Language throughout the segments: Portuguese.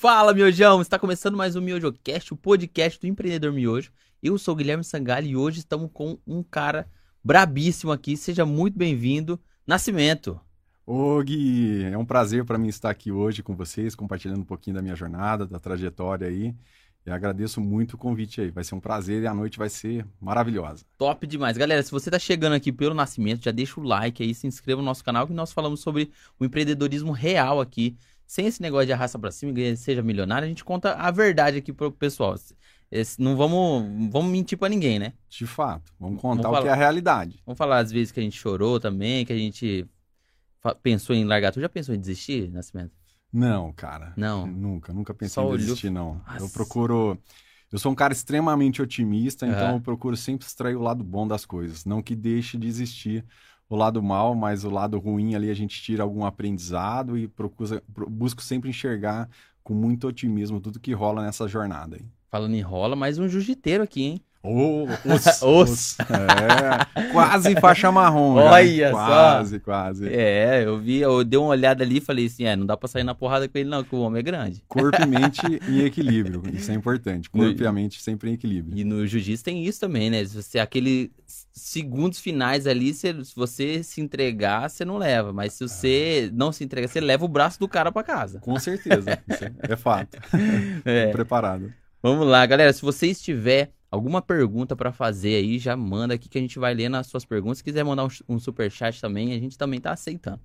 Fala, Miojão! Está começando mais um MiojoCast, o podcast do empreendedor Miojo. Eu sou o Guilherme Sangalho e hoje estamos com um cara brabíssimo aqui. Seja muito bem-vindo, Nascimento. Ô Gui, é um prazer para mim estar aqui hoje com vocês, compartilhando um pouquinho da minha jornada, da trajetória aí. E agradeço muito o convite aí. Vai ser um prazer e a noite vai ser maravilhosa. Top demais. Galera, se você está chegando aqui pelo Nascimento, já deixa o like aí, se inscreva no nosso canal que nós falamos sobre o empreendedorismo real aqui sem esse negócio de arrasta pra cima, que seja milionário, a gente conta a verdade aqui pro pessoal. Esse, não vamos, vamos mentir para ninguém, né? De fato. Vamos contar vamos o que é a realidade. Vamos falar às vezes que a gente chorou também, que a gente pensou em largar. Tu já pensou em desistir, Nascimento? Não, cara. Não. Nunca, nunca pensei Só em desistir, olhou... não. Nossa. Eu procuro. Eu sou um cara extremamente otimista, então eu procuro sempre extrair o lado bom das coisas. Não que deixe de existir o lado mal, mas o lado ruim ali a gente tira algum aprendizado e procura, busco sempre enxergar com muito otimismo tudo que rola nessa jornada aí. Falando em rola, mais um jiu-jiteiro aqui, hein? Oh, os, os. É, quase faixa marrom. Olha quase, só. Quase, É, eu vi, eu dei uma olhada ali e falei assim, é, não dá pra sair na porrada com ele não, que o homem é grande. Corpo e mente em equilíbrio, isso é importante. Corpo no, e a mente sempre em equilíbrio. E no jiu-jitsu tem isso também, né? Se você, aquele segundos finais ali, se, se você se entregar, você não leva. Mas se você não se entregar, você leva o braço do cara para casa. Com certeza, é fato. É. Preparado. Vamos lá, galera, se você estiver alguma pergunta para fazer aí, já manda aqui que a gente vai ler nas suas perguntas. Se quiser mandar um, um super chat também, a gente também tá aceitando.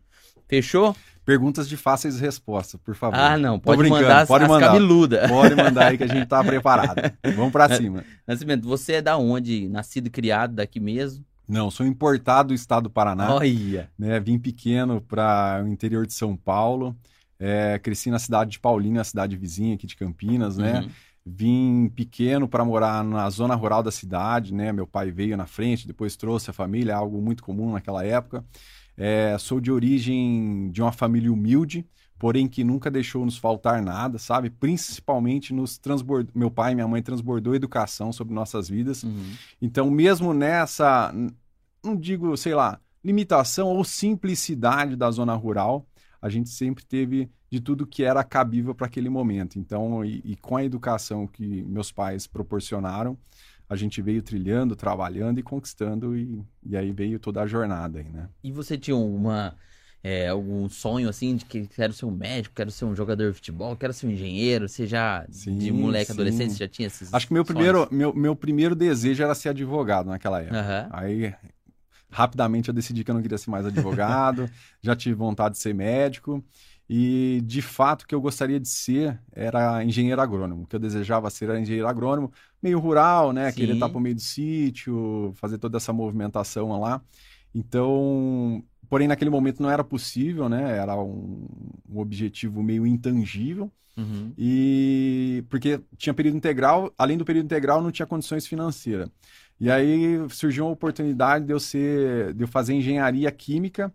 Fechou? Perguntas de fáceis respostas, por favor. Ah, não, pode mandar as, pode mandar. cabeluda. Pode mandar aí que a gente tá preparado. Vamos para cima. Nascimento, você é da onde? Nascido e criado daqui mesmo? Não, sou importado do estado do Paraná. Olha! Né, vim pequeno para o interior de São Paulo. É, cresci na cidade de Paulínia, a cidade vizinha aqui de Campinas, né? Uhum. Vim pequeno para morar na zona rural da cidade, né? Meu pai veio na frente, depois trouxe a família, algo muito comum naquela época. É, sou de origem de uma família humilde, porém que nunca deixou nos faltar nada, sabe? Principalmente nos transbordou. Meu pai e minha mãe transbordou educação sobre nossas vidas. Uhum. Então, mesmo nessa, não digo, sei lá, limitação ou simplicidade da zona rural, a gente sempre teve de tudo que era cabível para aquele momento. Então, e, e, com a educação que meus pais proporcionaram, a gente veio trilhando, trabalhando e conquistando, e, e aí veio toda a jornada aí, né? E você tinha uma. É, algum sonho assim de que quero ser um médico, quero ser um jogador de futebol, quero ser um engenheiro? Você já, sim, de moleque, sim. adolescente, já tinha esses Acho que meu primeiro, meu, meu primeiro desejo era ser advogado naquela época. Uhum. Aí, rapidamente eu decidi que eu não queria ser mais advogado, já tive vontade de ser médico. E de fato o que eu gostaria de ser era engenheiro agrônomo. O que eu desejava ser era engenheiro agrônomo, meio rural, né? Sim. Querer estar para o meio do sítio, fazer toda essa movimentação lá. Então, porém naquele momento não era possível, né? Era um, um objetivo meio intangível. Uhum. E porque tinha período integral, além do período integral não tinha condições financeiras. E aí surgiu uma oportunidade de eu ser, de eu fazer engenharia química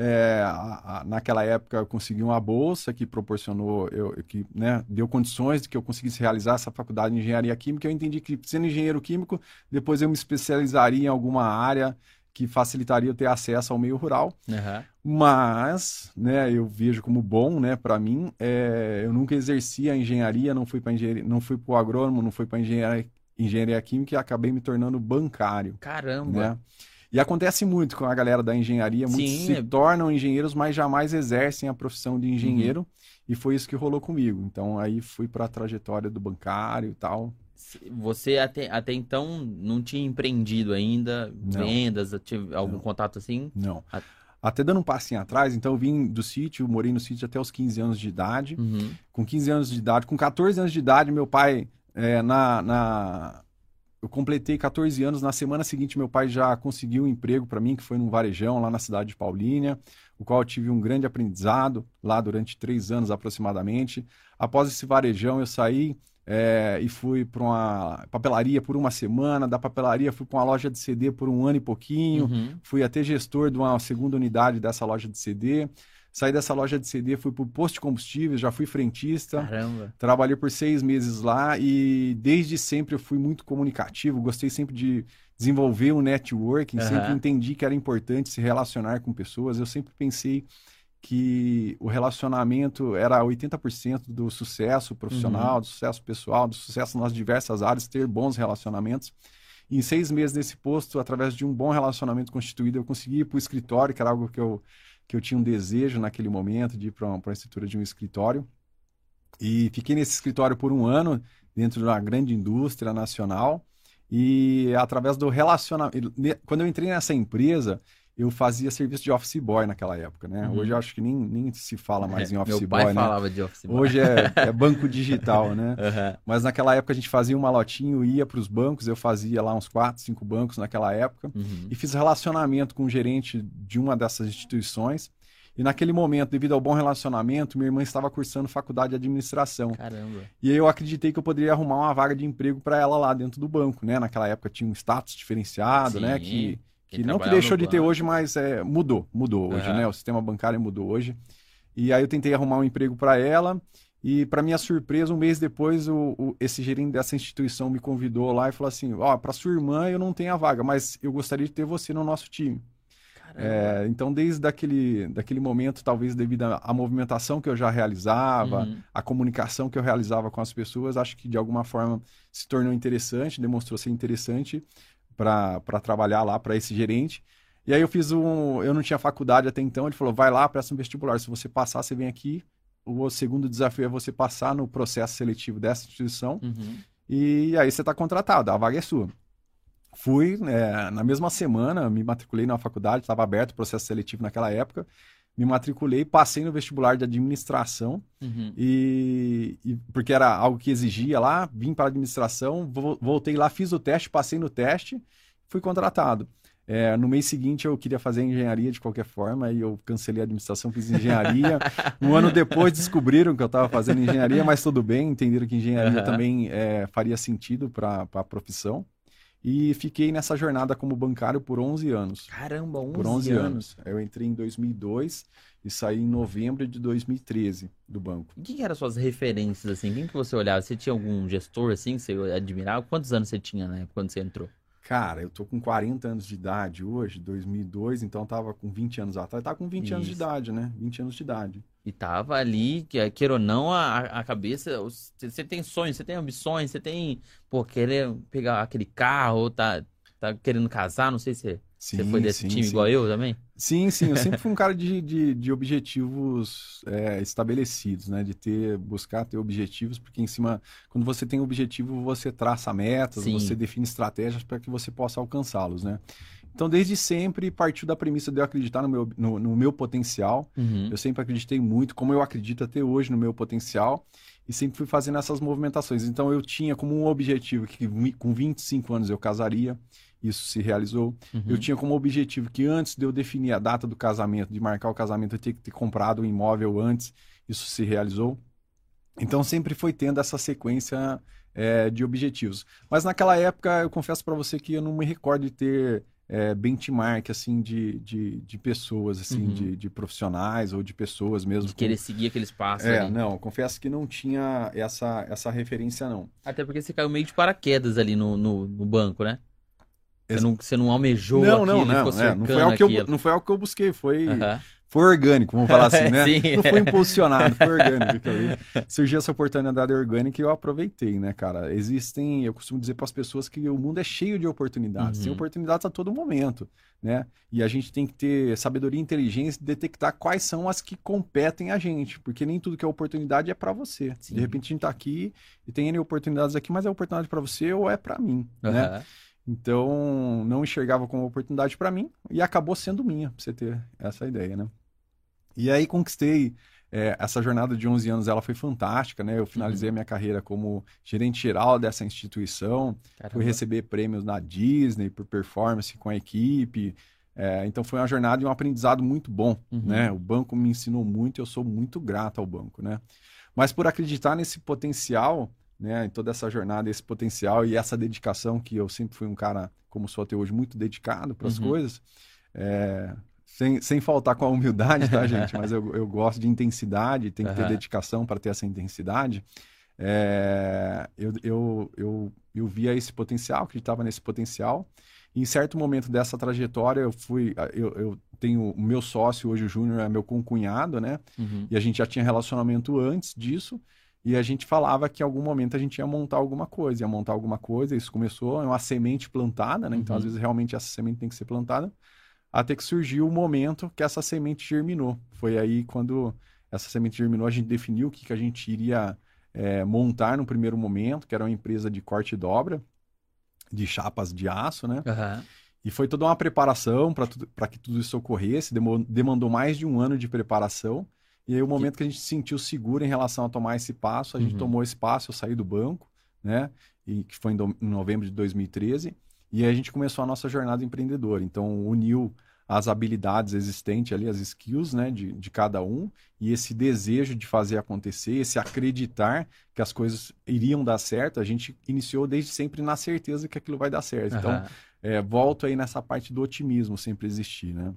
é, a, a, naquela época eu consegui uma bolsa que proporcionou, eu, que né, deu condições de que eu conseguisse realizar essa faculdade de engenharia química. Eu entendi que, sendo engenheiro químico, depois eu me especializaria em alguma área que facilitaria eu ter acesso ao meio rural. Uhum. Mas, né, eu vejo como bom, né, para mim, é, eu nunca exerci a engenharia, não fui para engenharia, não fui para o agrônomo, não fui para engenharia, engenharia química e acabei me tornando bancário. Caramba! Né? E acontece muito com a galera da engenharia, muitos Sim, se é... tornam engenheiros, mas jamais exercem a profissão de engenheiro, uhum. e foi isso que rolou comigo. Então aí fui para a trajetória do bancário e tal. Você até, até então não tinha empreendido ainda, não. vendas, tive algum não. contato assim? Não. A... Até dando um passinho atrás, então eu vim do sítio, morei no sítio até os 15 anos de idade. Uhum. Com 15 anos de idade, com 14 anos de idade, meu pai, é, na, na eu completei 14 anos. Na semana seguinte, meu pai já conseguiu um emprego para mim, que foi num varejão lá na cidade de Paulínia, o qual eu tive um grande aprendizado lá durante três anos aproximadamente. Após esse varejão, eu saí é, e fui para uma papelaria por uma semana. Da papelaria, fui para uma loja de CD por um ano e pouquinho. Uhum. Fui até gestor de uma segunda unidade dessa loja de CD. Saí dessa loja de CD, fui para o posto de combustíveis, já fui frentista. Caramba. Trabalhei por seis meses lá e desde sempre eu fui muito comunicativo, gostei sempre de desenvolver um networking, uhum. sempre entendi que era importante se relacionar com pessoas. Eu sempre pensei que o relacionamento era 80% do sucesso profissional, uhum. do sucesso pessoal, do sucesso nas diversas áreas, ter bons relacionamentos. E em seis meses nesse posto, através de um bom relacionamento constituído, eu consegui ir para o escritório, que era algo que eu, que eu tinha um desejo naquele momento de ir para uma estrutura de um escritório. E fiquei nesse escritório por um ano, dentro de uma grande indústria nacional. E através do relacionamento. Quando eu entrei nessa empresa, eu fazia serviço de office boy naquela época, né? Uhum. Hoje eu acho que nem, nem se fala mais é, em office meu boy, pai né? falava de office boy. Hoje é, é banco digital, né? Uhum. Mas naquela época a gente fazia um malotinho, ia para os bancos, eu fazia lá uns quatro, cinco bancos naquela época uhum. e fiz relacionamento com o gerente de uma dessas instituições. E naquele momento, devido ao bom relacionamento, minha irmã estava cursando faculdade de administração. Caramba. E aí eu acreditei que eu poderia arrumar uma vaga de emprego para ela lá dentro do banco, né? Naquela época tinha um status diferenciado, né? Sim. né? Que que não que deixou de ter hoje, mas é, mudou, mudou hoje, uhum. né? O sistema bancário mudou hoje. E aí eu tentei arrumar um emprego para ela. E para minha surpresa, um mês depois, o, o, esse gerente dessa instituição me convidou lá e falou assim: Ó, oh, para sua irmã eu não tenho a vaga, mas eu gostaria de ter você no nosso time. É, então, desde daquele, daquele momento, talvez devido à movimentação que eu já realizava, uhum. a comunicação que eu realizava com as pessoas, acho que de alguma forma se tornou interessante, demonstrou ser interessante para trabalhar lá para esse gerente. E aí eu fiz um. Eu não tinha faculdade até então. Ele falou: vai lá, presta um vestibular. Se você passar, você vem aqui. O segundo desafio é você passar no processo seletivo dessa instituição. Uhum. E aí você está contratado, a vaga é sua. Fui, é, na mesma semana, me matriculei na faculdade, estava aberto o processo seletivo naquela época me matriculei, passei no vestibular de administração, uhum. e, e, porque era algo que exigia lá, vim para a administração, voltei lá, fiz o teste, passei no teste, fui contratado. É, no mês seguinte eu queria fazer engenharia de qualquer forma, e eu cancelei a administração, fiz engenharia. um ano depois descobriram que eu estava fazendo engenharia, mas tudo bem, entenderam que engenharia uhum. também é, faria sentido para a profissão. E fiquei nessa jornada como bancário por 11 anos. Caramba, 11, por 11 anos. anos. Eu entrei em 2002 e saí em novembro de 2013 do banco. E quem eram suas referências, assim? Quem que você olhava? Você tinha algum gestor, assim, que você admirava? Quantos anos você tinha, né, quando você entrou? Cara, eu tô com 40 anos de idade hoje, 2002, então tava com 20 anos atrás. Tava com 20 Isso. anos de idade, né? 20 anos de idade. E tava ali, que, queira ou não, a, a cabeça. Você tem sonhos, você tem ambições, você tem. Pô, querer pegar aquele carro, tá, tá querendo casar, não sei se sim, você foi desse sim, time sim. igual eu também? Sim, sim. Eu sempre fui um cara de, de, de objetivos é, estabelecidos, né? De ter, buscar ter objetivos, porque em cima, quando você tem objetivo, você traça metas, você define estratégias para que você possa alcançá-los, né? Então, desde sempre, partiu da premissa de eu acreditar no meu, no, no meu potencial. Uhum. Eu sempre acreditei muito, como eu acredito até hoje no meu potencial, e sempre fui fazendo essas movimentações. Então, eu tinha como um objetivo que com 25 anos eu casaria, isso se realizou. Uhum. Eu tinha como objetivo que antes de eu definir a data do casamento, de marcar o casamento, eu tinha que ter comprado o um imóvel antes, isso se realizou. Então, sempre foi tendo essa sequência é, de objetivos. Mas naquela época, eu confesso para você que eu não me recordo de ter é, benchmark assim de, de, de pessoas assim uhum. de, de, profissionais ou de pessoas mesmo de querer com... seguir aqueles passos é ali. não confesso que não tinha essa essa referência não até porque você caiu meio de paraquedas ali no, no, no banco né você não, você não almejou não não não, é, não foi algo que eu não foi algo que eu busquei foi uhum foi orgânico, vamos falar assim, né? Sim. Não foi impulsionado, foi orgânico. Surgiu essa oportunidade orgânica e eu aproveitei, né, cara? Existem, eu costumo dizer para as pessoas que o mundo é cheio de oportunidades, uhum. tem oportunidades a todo momento, né? E a gente tem que ter sabedoria e inteligência de detectar quais são as que competem a gente, porque nem tudo que é oportunidade é para você. Sim. De repente a gente tá aqui e tem N oportunidades aqui, mas é oportunidade para você ou é para mim, uhum. né? Então, não enxergava como oportunidade para mim e acabou sendo minha, pra você ter essa ideia, né? E aí conquistei é, essa jornada de 11 anos, ela foi fantástica, né? Eu finalizei uhum. a minha carreira como gerente geral dessa instituição, Caramba. fui receber prêmios na Disney por performance com a equipe. É, então foi uma jornada e um aprendizado muito bom, uhum. né? O banco me ensinou muito e eu sou muito grato ao banco, né? Mas por acreditar nesse potencial, né, em toda essa jornada, esse potencial e essa dedicação que eu sempre fui um cara, como sou até hoje, muito dedicado para as uhum. coisas, é, sem, sem faltar com a humildade, tá, gente? Mas eu, eu gosto de intensidade, tem que ter dedicação para ter essa intensidade. É, eu, eu, eu, eu via esse potencial, acreditava nesse potencial. em certo momento dessa trajetória, eu fui. Eu, eu tenho o meu sócio, hoje o Júnior, é meu concunhado, né? Uhum. E a gente já tinha relacionamento antes disso. E a gente falava que em algum momento a gente ia montar alguma coisa, ia montar alguma coisa. Isso começou, é uma semente plantada, né? Então, uhum. às vezes, realmente essa semente tem que ser plantada. Até que surgiu o momento que essa semente germinou. Foi aí quando essa semente germinou, a gente definiu o que, que a gente iria é, montar no primeiro momento, que era uma empresa de corte e dobra, de chapas de aço, né? Uhum. E foi toda uma preparação para que tudo isso ocorresse, demandou mais de um ano de preparação. E aí, o momento que, que a gente se sentiu seguro em relação a tomar esse passo, a gente uhum. tomou esse passo, eu saí do banco, né? E que foi em, do, em novembro de 2013. E aí a gente começou a nossa jornada empreendedora. Então, uniu as habilidades existentes ali, as skills né, de, de cada um, e esse desejo de fazer acontecer, esse acreditar que as coisas iriam dar certo, a gente iniciou desde sempre na certeza que aquilo vai dar certo. Uhum. Então, é, volto aí nessa parte do otimismo sempre existir, né?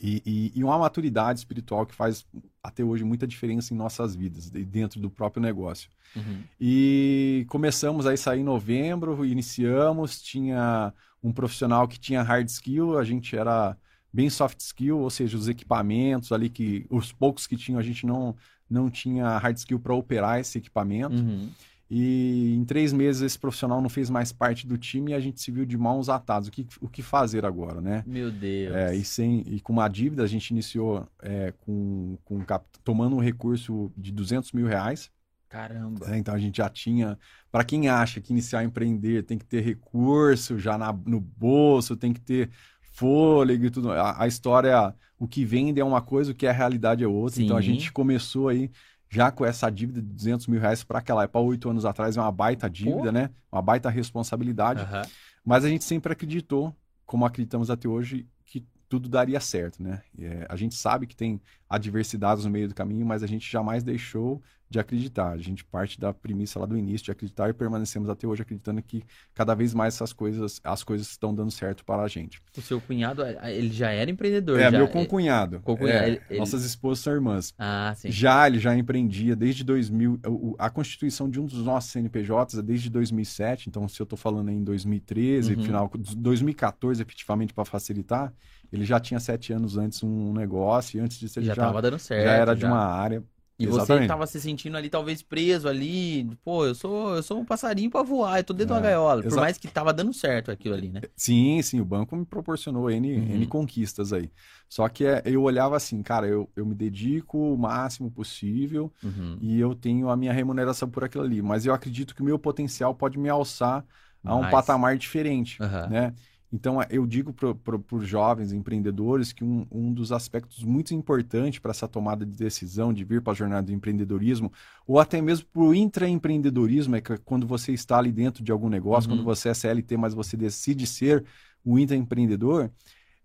E, e, e, uma maturidade espiritual que faz até hoje muita diferença em nossas vidas, dentro do próprio negócio. Uhum. E começamos aí sair em novembro, iniciamos, tinha um profissional que tinha hard skill, a gente era bem soft skill, ou seja, os equipamentos ali que os poucos que tinham a gente não não tinha hard skill para operar esse equipamento. Uhum. E em três meses esse profissional não fez mais parte do time e a gente se viu de mãos atadas. O que, o que fazer agora, né? Meu Deus. É, e, sem, e com uma dívida, a gente iniciou é, com, com tomando um recurso de 200 mil reais. Caramba. É, então a gente já tinha. Para quem acha que iniciar a empreender tem que ter recurso já na, no bolso, tem que ter fôlego e tudo. A, a história, o que vende é uma coisa, o que é a realidade é outra. Sim. Então a gente começou aí já com essa dívida de 200 mil reais para aquela época, oito anos atrás, é uma baita dívida, né? Uma baita responsabilidade. Uhum. Mas a gente sempre acreditou, como acreditamos até hoje, que tudo daria certo, né? É, a gente sabe que tem adversidades no meio do caminho, mas a gente jamais deixou de acreditar. A gente parte da premissa lá do início de acreditar e permanecemos até hoje acreditando que cada vez mais essas coisas, as coisas estão dando certo para a gente. O seu cunhado, ele já era empreendedor? É, já, meu concunhado. É, ele... Nossas esposas são irmãs. Ah, sim. Já, ele já empreendia desde 2000. A constituição de um dos nossos CNPJs é desde 2007, então se eu estou falando em 2013, uhum. final 2014 efetivamente para facilitar, ele já tinha sete anos antes um negócio e antes disso ele já estava dando certo. Já era já. de uma área e Exatamente. você estava se sentindo ali, talvez, preso ali. Pô, eu sou, eu sou um passarinho para voar, eu tô dentro é, de uma é, gaiola. Por mais que tava dando certo aquilo ali, né? Sim, sim, o banco me proporcionou N, uhum. N conquistas aí. Só que é, eu olhava assim, cara, eu, eu me dedico o máximo possível uhum. e eu tenho a minha remuneração por aquilo ali. Mas eu acredito que o meu potencial pode me alçar a um patamar diferente, uhum. né? Então, é, eu digo para os jovens empreendedores que um, um dos aspectos muito importantes para essa tomada de decisão de vir para a jornada do empreendedorismo, ou até mesmo para o intraempreendedorismo, é que quando você está ali dentro de algum negócio, uhum. quando você é CLT, mas você decide ser um intraempreendedor,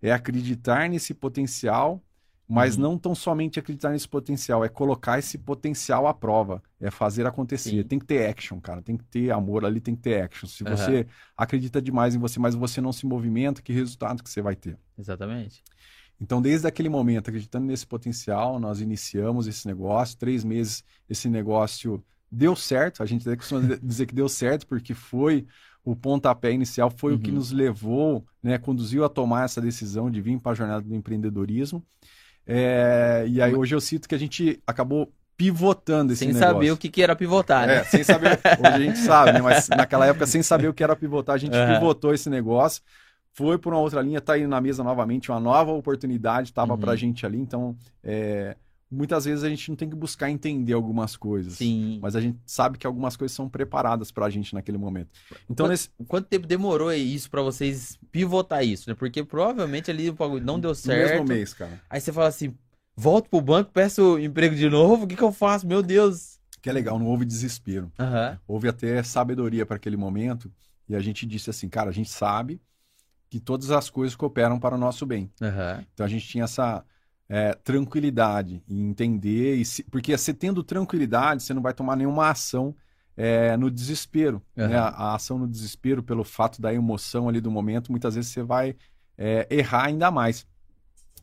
é acreditar nesse potencial mas uhum. não tão somente acreditar nesse potencial, é colocar esse potencial à prova, é fazer acontecer. Sim. Tem que ter action, cara, tem que ter amor ali, tem que ter action. Se uhum. você acredita demais em você, mas você não se movimenta, que resultado que você vai ter? Exatamente. Então, desde aquele momento, acreditando nesse potencial, nós iniciamos esse negócio. Três meses, esse negócio deu certo. A gente costuma dizer que deu certo, porque foi o pontapé inicial, foi uhum. o que uhum. nos levou, né, conduziu a tomar essa decisão de vir para a jornada do empreendedorismo. É, e aí hoje eu cito que a gente acabou pivotando esse sem negócio. saber o que, que era pivotar, né? É, sem saber. Hoje a gente sabe, né? Mas naquela época, sem saber o que era pivotar, a gente uhum. pivotou esse negócio, foi por uma outra linha, tá indo na mesa novamente, uma nova oportunidade estava uhum. pra gente ali. Então, é, muitas vezes a gente não tem que buscar entender algumas coisas. Sim. Mas a gente sabe que algumas coisas são preparadas pra gente naquele momento. Então, quanto, nesse... quanto tempo demorou isso para vocês pivotar isso, né? Porque provavelmente ali o não deu certo. No mesmo mês, cara. Aí você fala assim, volto pro banco, peço emprego de novo, o que que eu faço? Meu Deus. Que é legal, não houve desespero. Uhum. Houve até sabedoria para aquele momento. E a gente disse assim, cara, a gente sabe que todas as coisas cooperam para o nosso bem. Uhum. Então a gente tinha essa é, tranquilidade e entender, e se, porque você tendo tranquilidade, você não vai tomar nenhuma ação é, no desespero. Uhum. Né? A, a, ação no desespero, pelo fato da emoção ali do momento, muitas vezes você vai é, errar ainda mais.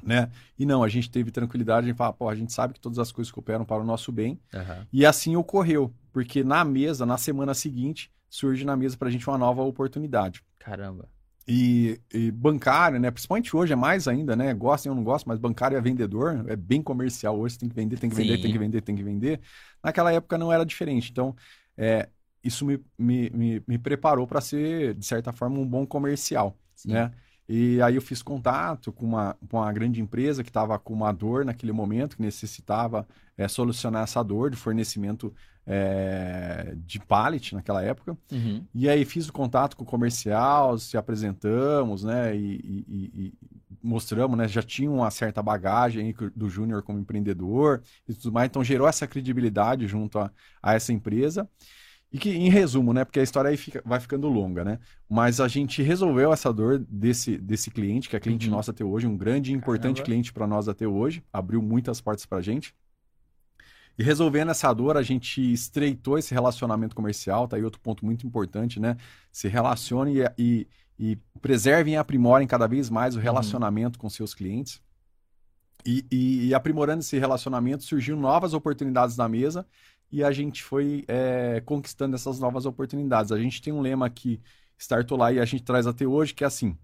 Né? E não, a gente teve tranquilidade, a gente fala, pô, a gente sabe que todas as coisas cooperam para o nosso bem. Uhum. E assim ocorreu, porque na mesa, na semana seguinte, surge na mesa para a gente uma nova oportunidade. Caramba. E, e, bancário, né? Principalmente hoje é mais ainda, né? Gostem ou não gostam, mas bancário é vendedor, é bem comercial hoje, tem que vender, tem que vender, Sim. tem que vender, tem que vender. Naquela época não era diferente. Então, é, isso me, me, me, me preparou para ser, de certa forma, um bom comercial, Sim. né? E aí eu fiz contato com uma, com uma grande empresa que estava com uma dor naquele momento, que necessitava é, solucionar essa dor de fornecimento é, de pallet naquela época. Uhum. E aí fiz o contato com o comercial, se apresentamos, né? E, e, e mostramos, né? Já tinha uma certa bagagem do Júnior como empreendedor e tudo mais. Então gerou essa credibilidade junto a, a essa empresa. E que, em resumo, né? Porque a história aí fica, vai ficando longa, né? Mas a gente resolveu essa dor desse, desse cliente, que é cliente uhum. nosso até hoje, um grande e importante Caramba. cliente para nós até hoje, abriu muitas portas para a gente. E resolvendo essa dor, a gente estreitou esse relacionamento comercial, tá aí outro ponto muito importante, né? Se relacionem e, e, e preservem e aprimorem cada vez mais o uhum. relacionamento uhum. com seus clientes. E, e, e, aprimorando esse relacionamento, surgiram novas oportunidades na mesa e a gente foi é, conquistando essas novas oportunidades. A gente tem um lema que startou lá e a gente traz até hoje, que é assim: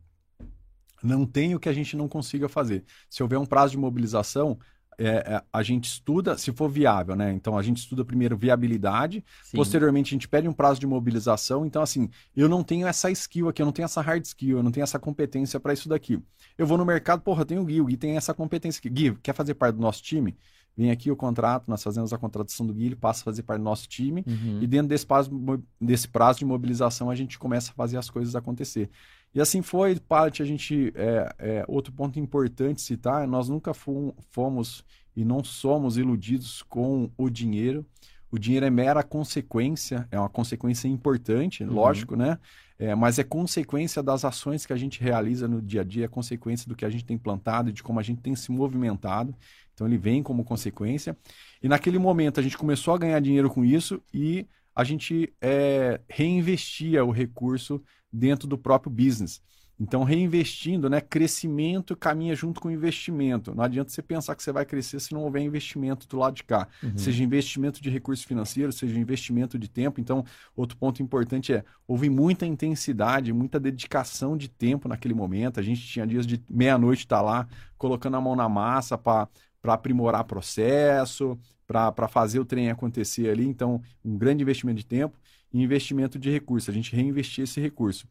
não tem o que a gente não consiga fazer. Se houver um prazo de mobilização, é, é, a gente estuda, se for viável, né? Então a gente estuda primeiro viabilidade, Sim. posteriormente a gente pede um prazo de mobilização. Então, assim, eu não tenho essa skill aqui, eu não tenho essa hard skill, eu não tenho essa competência para isso daqui. Eu vou no mercado, porra, tenho o Gui, o Gui tem essa competência aqui. Gui, quer fazer parte do nosso time? Vem aqui o contrato, nós fazemos a contratação do Gui, ele passa a fazer parte do nosso time, uhum. e dentro desse prazo, desse prazo de mobilização a gente começa a fazer as coisas acontecer. E assim foi, parte a gente. É, é, outro ponto importante citar: nós nunca fomos e não somos iludidos com o dinheiro. O dinheiro é mera consequência, é uma consequência importante, uhum. lógico, né? É, mas é consequência das ações que a gente realiza no dia a dia, é consequência do que a gente tem plantado, de como a gente tem se movimentado. Então ele vem como consequência. E naquele momento a gente começou a ganhar dinheiro com isso e a gente é, reinvestia o recurso dentro do próprio business. Então, reinvestindo, né? Crescimento caminha junto com investimento. Não adianta você pensar que você vai crescer se não houver investimento do lado de cá. Uhum. Seja investimento de recursos financeiros, seja investimento de tempo. Então, outro ponto importante é: houve muita intensidade, muita dedicação de tempo naquele momento. A gente tinha dias de meia-noite estar tá lá, colocando a mão na massa para aprimorar processo, para fazer o trem acontecer ali. Então, um grande investimento de tempo e investimento de recurso. A gente reinvestir esse recurso.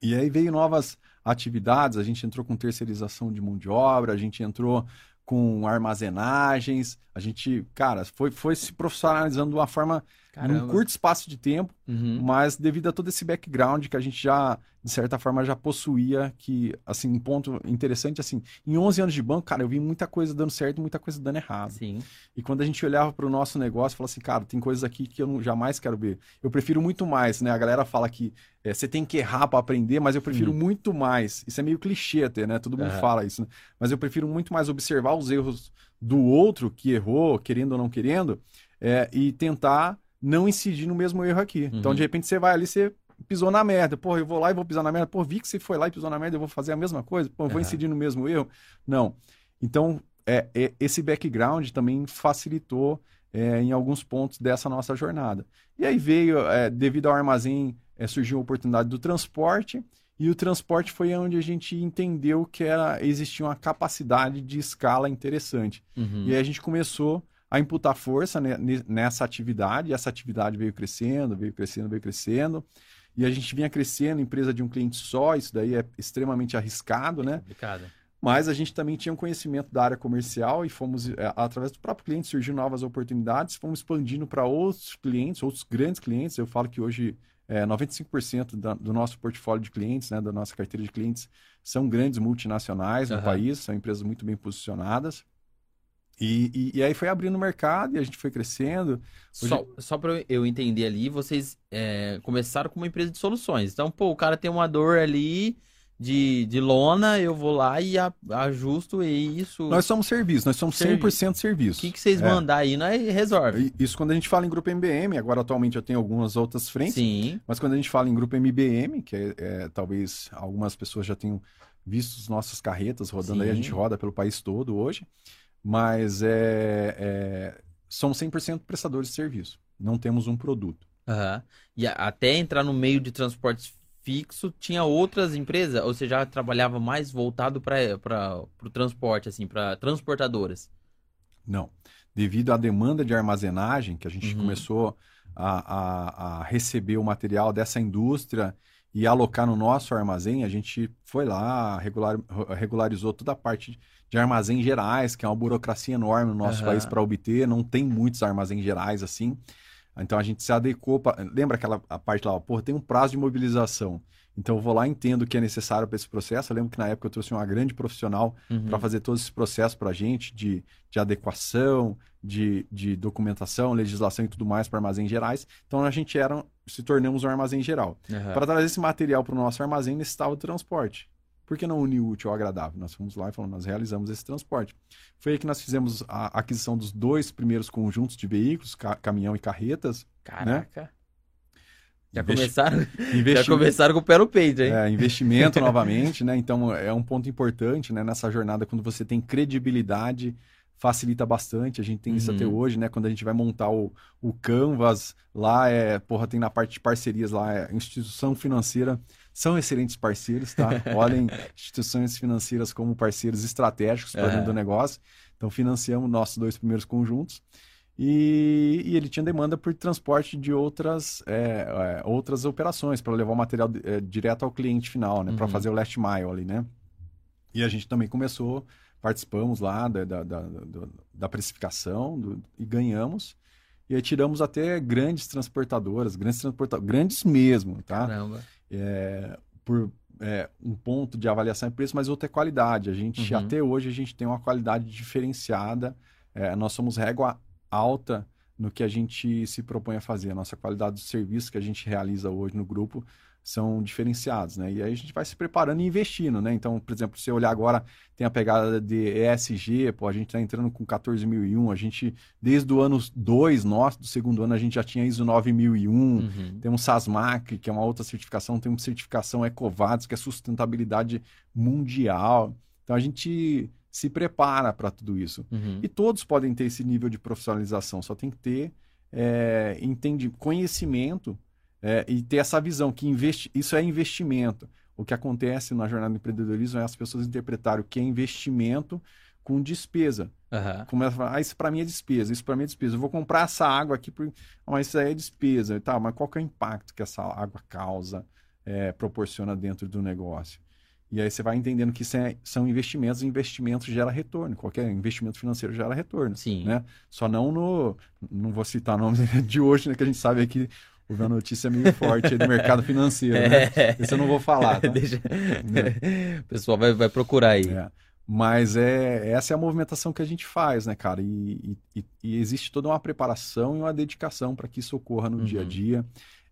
E aí veio novas atividades, a gente entrou com terceirização de mão de obra, a gente entrou com armazenagens, a gente, cara, foi, foi se profissionalizando de uma forma Caramba. num curto espaço de tempo, uhum. mas devido a todo esse background que a gente já, de certa forma, já possuía, que, assim, um ponto interessante, assim, em 11 anos de banco, cara, eu vi muita coisa dando certo e muita coisa dando errado. Sim. E quando a gente olhava para o nosso negócio, falava assim, cara, tem coisas aqui que eu não, jamais quero ver. Eu prefiro muito mais, né? A galera fala que é, você tem que errar para aprender, mas eu prefiro uhum. muito mais. Isso é meio clichê até, né? Todo mundo uhum. fala isso, né? Mas eu prefiro muito mais observar os erros do outro que errou, querendo ou não querendo, é, e tentar não incidir no mesmo erro aqui. Uhum. Então, de repente, você vai ali, você pisou na merda. Pô, eu vou lá e vou pisar na merda. Pô, vi que você foi lá e pisou na merda, eu vou fazer a mesma coisa. Pô, eu vou uhum. incidir no mesmo erro. Não. Então, é, é esse background também facilitou é, em alguns pontos dessa nossa jornada. E aí veio, é, devido ao armazém, é, surgiu a oportunidade do transporte. E o transporte foi onde a gente entendeu que era, existia uma capacidade de escala interessante. Uhum. E aí a gente começou a imputar força nessa atividade, e essa atividade veio crescendo, veio crescendo, veio crescendo, e a gente vinha crescendo, empresa de um cliente só, isso daí é extremamente arriscado, é né? Complicado. Mas a gente também tinha um conhecimento da área comercial e fomos, é, através do próprio cliente, surgiram novas oportunidades, fomos expandindo para outros clientes, outros grandes clientes. Eu falo que hoje é, 95% da, do nosso portfólio de clientes, né, da nossa carteira de clientes, são grandes multinacionais no uhum. país, são empresas muito bem posicionadas. E, e, e, aí foi abrindo o mercado e a gente foi crescendo. Hoje... Só, só para eu entender ali, vocês é, começaram com uma empresa de soluções. Então, pô, o cara tem uma dor ali de, de lona, eu vou lá e a, ajusto e isso. Nós somos serviço, nós somos 100% serviço. O que, que vocês é. mandar aí, nós resolve. Isso quando a gente fala em grupo MBM, agora atualmente eu tenho algumas outras frentes. Sim. Mas quando a gente fala em grupo MBM, que é, é talvez algumas pessoas já tenham visto as nossas carretas rodando Sim. aí, a gente roda pelo país todo hoje mas é, é, são 100% prestadores de serviço. Não temos um produto. Uhum. E até entrar no meio de transportes fixo, tinha outras empresas? Ou você já trabalhava mais voltado para o transporte, assim, para transportadoras? Não. Devido à demanda de armazenagem, que a gente uhum. começou a, a, a, receber o material dessa indústria e alocar no nosso armazém, a gente foi lá, regular, regularizou toda a parte de armazém gerais, que é uma burocracia enorme no nosso uhum. país para obter, não tem muitos armazéns gerais assim. Então a gente se adequou. Pra... Lembra aquela a parte lá, pô, tem um prazo de mobilização. Então eu vou lá entendo o que é necessário para esse processo. Eu lembro que na época eu trouxe uma grande profissional uhum. para fazer todos esses processos para a gente de, de adequação, de, de documentação, legislação e tudo mais para armazéns gerais. Então a gente era, se tornamos um armazém geral. Uhum. Para trazer esse material para o nosso armazém necessitava o transporte. Por que não unir o útil ao agradável? Nós fomos lá e falamos, nós realizamos esse transporte. Foi aí que nós fizemos a aquisição dos dois primeiros conjuntos de veículos, ca caminhão e carretas. Né? Caraca! Né? Já começaram, já começaram com o pé no peito, hein? É, investimento novamente, né? Então é um ponto importante, né? Nessa jornada, quando você tem credibilidade, facilita bastante. A gente tem uhum. isso até uhum. hoje, né? Quando a gente vai montar o, o Canvas, lá é, porra, tem na parte de parcerias lá, é instituição financeira são excelentes parceiros, tá? Olhem instituições financeiras como parceiros estratégicos para dentro do negócio. Então, financiamos nossos dois primeiros conjuntos. E, e ele tinha demanda por transporte de outras, é, é, outras operações, para levar o material é, direto ao cliente final, né? Uhum. Para fazer o last mile ali, né? E a gente também começou, participamos lá da, da, da, da precificação do, e ganhamos. E aí tiramos até grandes transportadoras, grandes transportadoras, grandes mesmo, tá? Caramba é, por é, um ponto de avaliação e preço, mas outra é qualidade. A gente, uhum. até hoje, a gente tem uma qualidade diferenciada. É, nós somos régua alta no que a gente se propõe a fazer. A nossa qualidade do serviço que a gente realiza hoje no grupo são diferenciados, né? E aí a gente vai se preparando e investindo, né? Então, por exemplo, se você olhar agora, tem a pegada de ESG, pô, a gente está entrando com 14001, a gente, desde o ano 2 nosso, do segundo ano, a gente já tinha ISO 9001, uhum. tem um SASMAC, que é uma outra certificação, tem uma certificação EcoVadis, que é sustentabilidade mundial. Então, a gente se prepara para tudo isso. Uhum. E todos podem ter esse nível de profissionalização, só tem que ter é, entende, conhecimento é, e ter essa visão que investi isso é investimento. O que acontece na jornada do empreendedorismo é as pessoas interpretarem o que é investimento com despesa. Uhum. Começa a falar, ah, isso para mim é despesa, isso para mim é despesa. Eu vou comprar essa água aqui, por... mas isso aí é despesa. Tá, mas qual que é o impacto que essa água causa, é, proporciona dentro do negócio? E aí você vai entendendo que é, são investimentos, e investimentos gera retorno. Qualquer investimento financeiro gera retorno. Sim. Né? Só não no. Não vou citar nomes de hoje, né? Que a gente sabe que Houve uma notícia meio forte do mercado financeiro, né? É. Isso eu não vou falar, tá? Deixa... É. O pessoal vai, vai procurar aí. É. Mas é, essa é a movimentação que a gente faz, né, cara? E, e, e existe toda uma preparação e uma dedicação para que isso ocorra no uhum. dia a dia.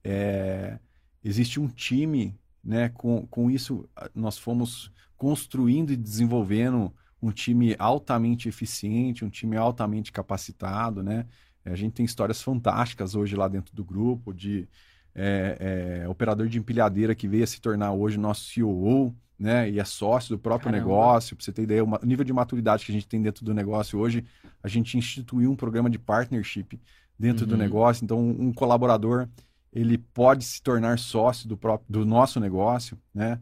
É, existe um time, né? Com, com isso, nós fomos construindo e desenvolvendo um time altamente eficiente, um time altamente capacitado, né? É, a gente tem histórias fantásticas hoje lá dentro do grupo, de é, é, operador de empilhadeira que veio a se tornar hoje nosso CEO, né? E é sócio do próprio Caramba. negócio. Para você ter ideia, o nível de maturidade que a gente tem dentro do negócio hoje, a gente instituiu um programa de partnership dentro uhum. do negócio. Então, um colaborador ele pode se tornar sócio do próprio do nosso negócio, né?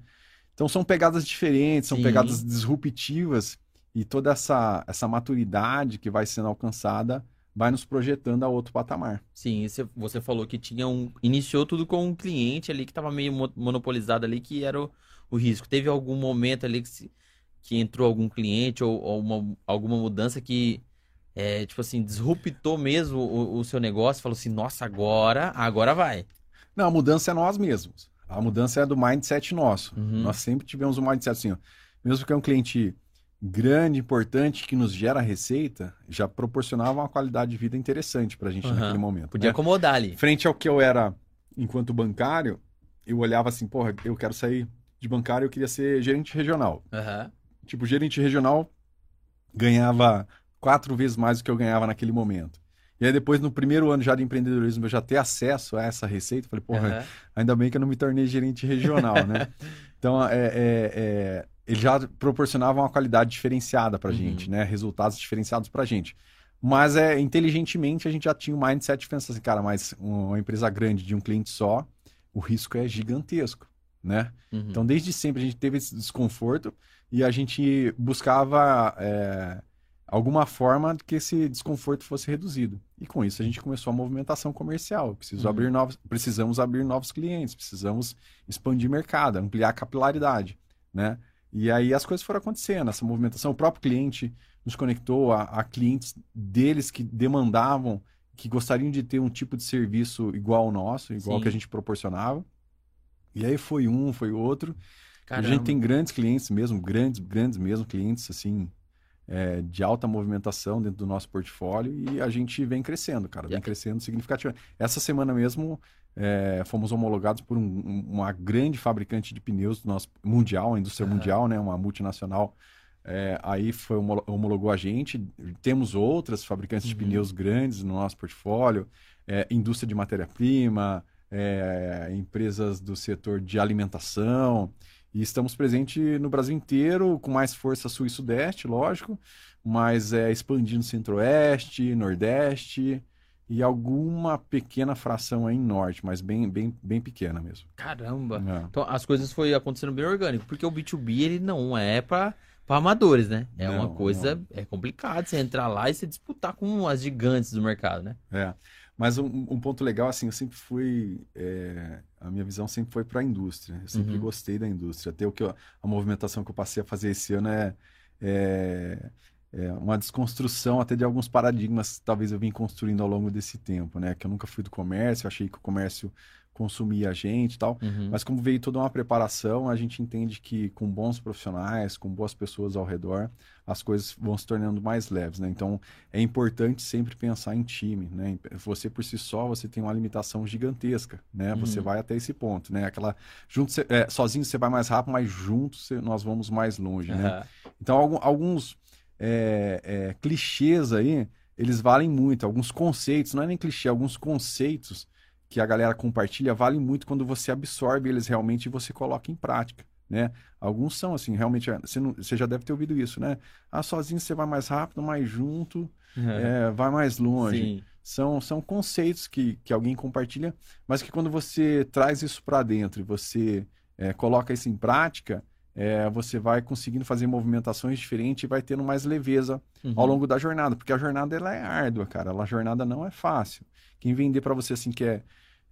Então são pegadas diferentes, são Sim. pegadas disruptivas e toda essa essa maturidade que vai sendo alcançada vai nos projetando a outro patamar. Sim, você falou que tinha um. Iniciou tudo com um cliente ali que estava meio monopolizado ali, que era o, o risco. Teve algum momento ali que, se, que entrou algum cliente ou, ou uma, alguma mudança que, é, tipo assim, disruptou mesmo o, o, seu negócio? Falou assim, nossa, agora, agora vai. Não, a mudança é nós mesmos. A mudança é do mindset nosso. Uhum. Nós sempre tivemos um mindset assim, ó, mesmo que é um cliente grande, importante, que nos gera receita, já proporcionava uma qualidade de vida interessante para a gente uhum. naquele momento. Podia né? acomodar ali. Frente ao que eu era enquanto bancário, eu olhava assim, porra, eu quero sair de bancário, eu queria ser gerente regional. Uhum. Tipo, gerente regional ganhava quatro vezes mais do que eu ganhava naquele momento. E aí depois, no primeiro ano já de empreendedorismo, eu já ter acesso a essa receita, falei, porra, uhum. ainda bem que eu não me tornei gerente regional, né? Então, é, é, é ele já proporcionava uma qualidade diferenciada para a uhum. gente, né? Resultados diferenciados para a gente. Mas é inteligentemente a gente já tinha o um mindset de pensar assim, cara, mas uma empresa grande de um cliente só, o risco é gigantesco, né? Uhum. Então, desde sempre a gente teve esse desconforto e a gente buscava é, alguma forma de que esse desconforto fosse reduzido. E com isso a gente começou a movimentação comercial. Preciso uhum. abrir novos, precisamos abrir novos clientes, precisamos expandir mercado, ampliar a capilaridade, né? E aí as coisas foram acontecendo, essa movimentação. O próprio cliente nos conectou a, a clientes deles que demandavam, que gostariam de ter um tipo de serviço igual ao nosso, igual Sim. que a gente proporcionava. E aí foi um, foi outro. Caramba. A gente tem grandes clientes mesmo, grandes, grandes mesmo clientes, assim, é, de alta movimentação dentro do nosso portfólio e a gente vem crescendo, cara, vem crescendo significativamente. Essa semana mesmo é, fomos homologados por um, uma grande fabricante de pneus do nosso mundial, a indústria uhum. mundial, né, uma multinacional. É, aí foi homologou a gente. Temos outras fabricantes uhum. de pneus grandes no nosso portfólio, é, indústria de matéria-prima, é, empresas do setor de alimentação. E estamos presentes no Brasil inteiro, com mais força sul e sudeste, lógico, mas é, expandindo centro-oeste, nordeste e alguma pequena fração aí em norte, mas bem, bem, bem pequena mesmo. Caramba! É. Então as coisas foi acontecendo bem orgânico, porque o B2B ele não é para para amadores, né? É não, uma coisa não. é complicado você entrar lá e se disputar com as gigantes do mercado, né? É. Mas um, um, ponto legal, assim, eu sempre fui. É, a minha visão sempre foi para a indústria. Eu sempre uhum. gostei da indústria. Até o que eu, a movimentação que eu passei a fazer esse ano é, é, é, uma desconstrução até de alguns paradigmas que talvez eu vim construindo ao longo desse tempo, né? Que eu nunca fui do comércio, achei que o comércio consumir a gente e tal. Uhum. Mas como veio toda uma preparação, a gente entende que com bons profissionais, com boas pessoas ao redor, as coisas vão se tornando mais leves, né? Então, é importante sempre pensar em time, né? Você por si só, você tem uma limitação gigantesca, né? Uhum. Você vai até esse ponto, né? Aquela junto, é, sozinho você vai mais rápido, mas juntos nós vamos mais longe, uhum. né? Então, alguns é, é, clichês aí, eles valem muito. Alguns conceitos, não é nem clichê, alguns conceitos que a galera compartilha vale muito quando você absorve eles realmente e você coloca em prática, né? Alguns são assim, realmente, é, você, não, você já deve ter ouvido isso, né? Ah, sozinho você vai mais rápido, mas junto é, vai mais longe. Sim. São, são conceitos que, que alguém compartilha, mas que quando você traz isso para dentro e você é, coloca isso em prática, é, você vai conseguindo fazer movimentações diferentes e vai tendo mais leveza uhum. ao longo da jornada, porque a jornada ela é árdua, cara. A jornada não é fácil. Quem vender para você assim que é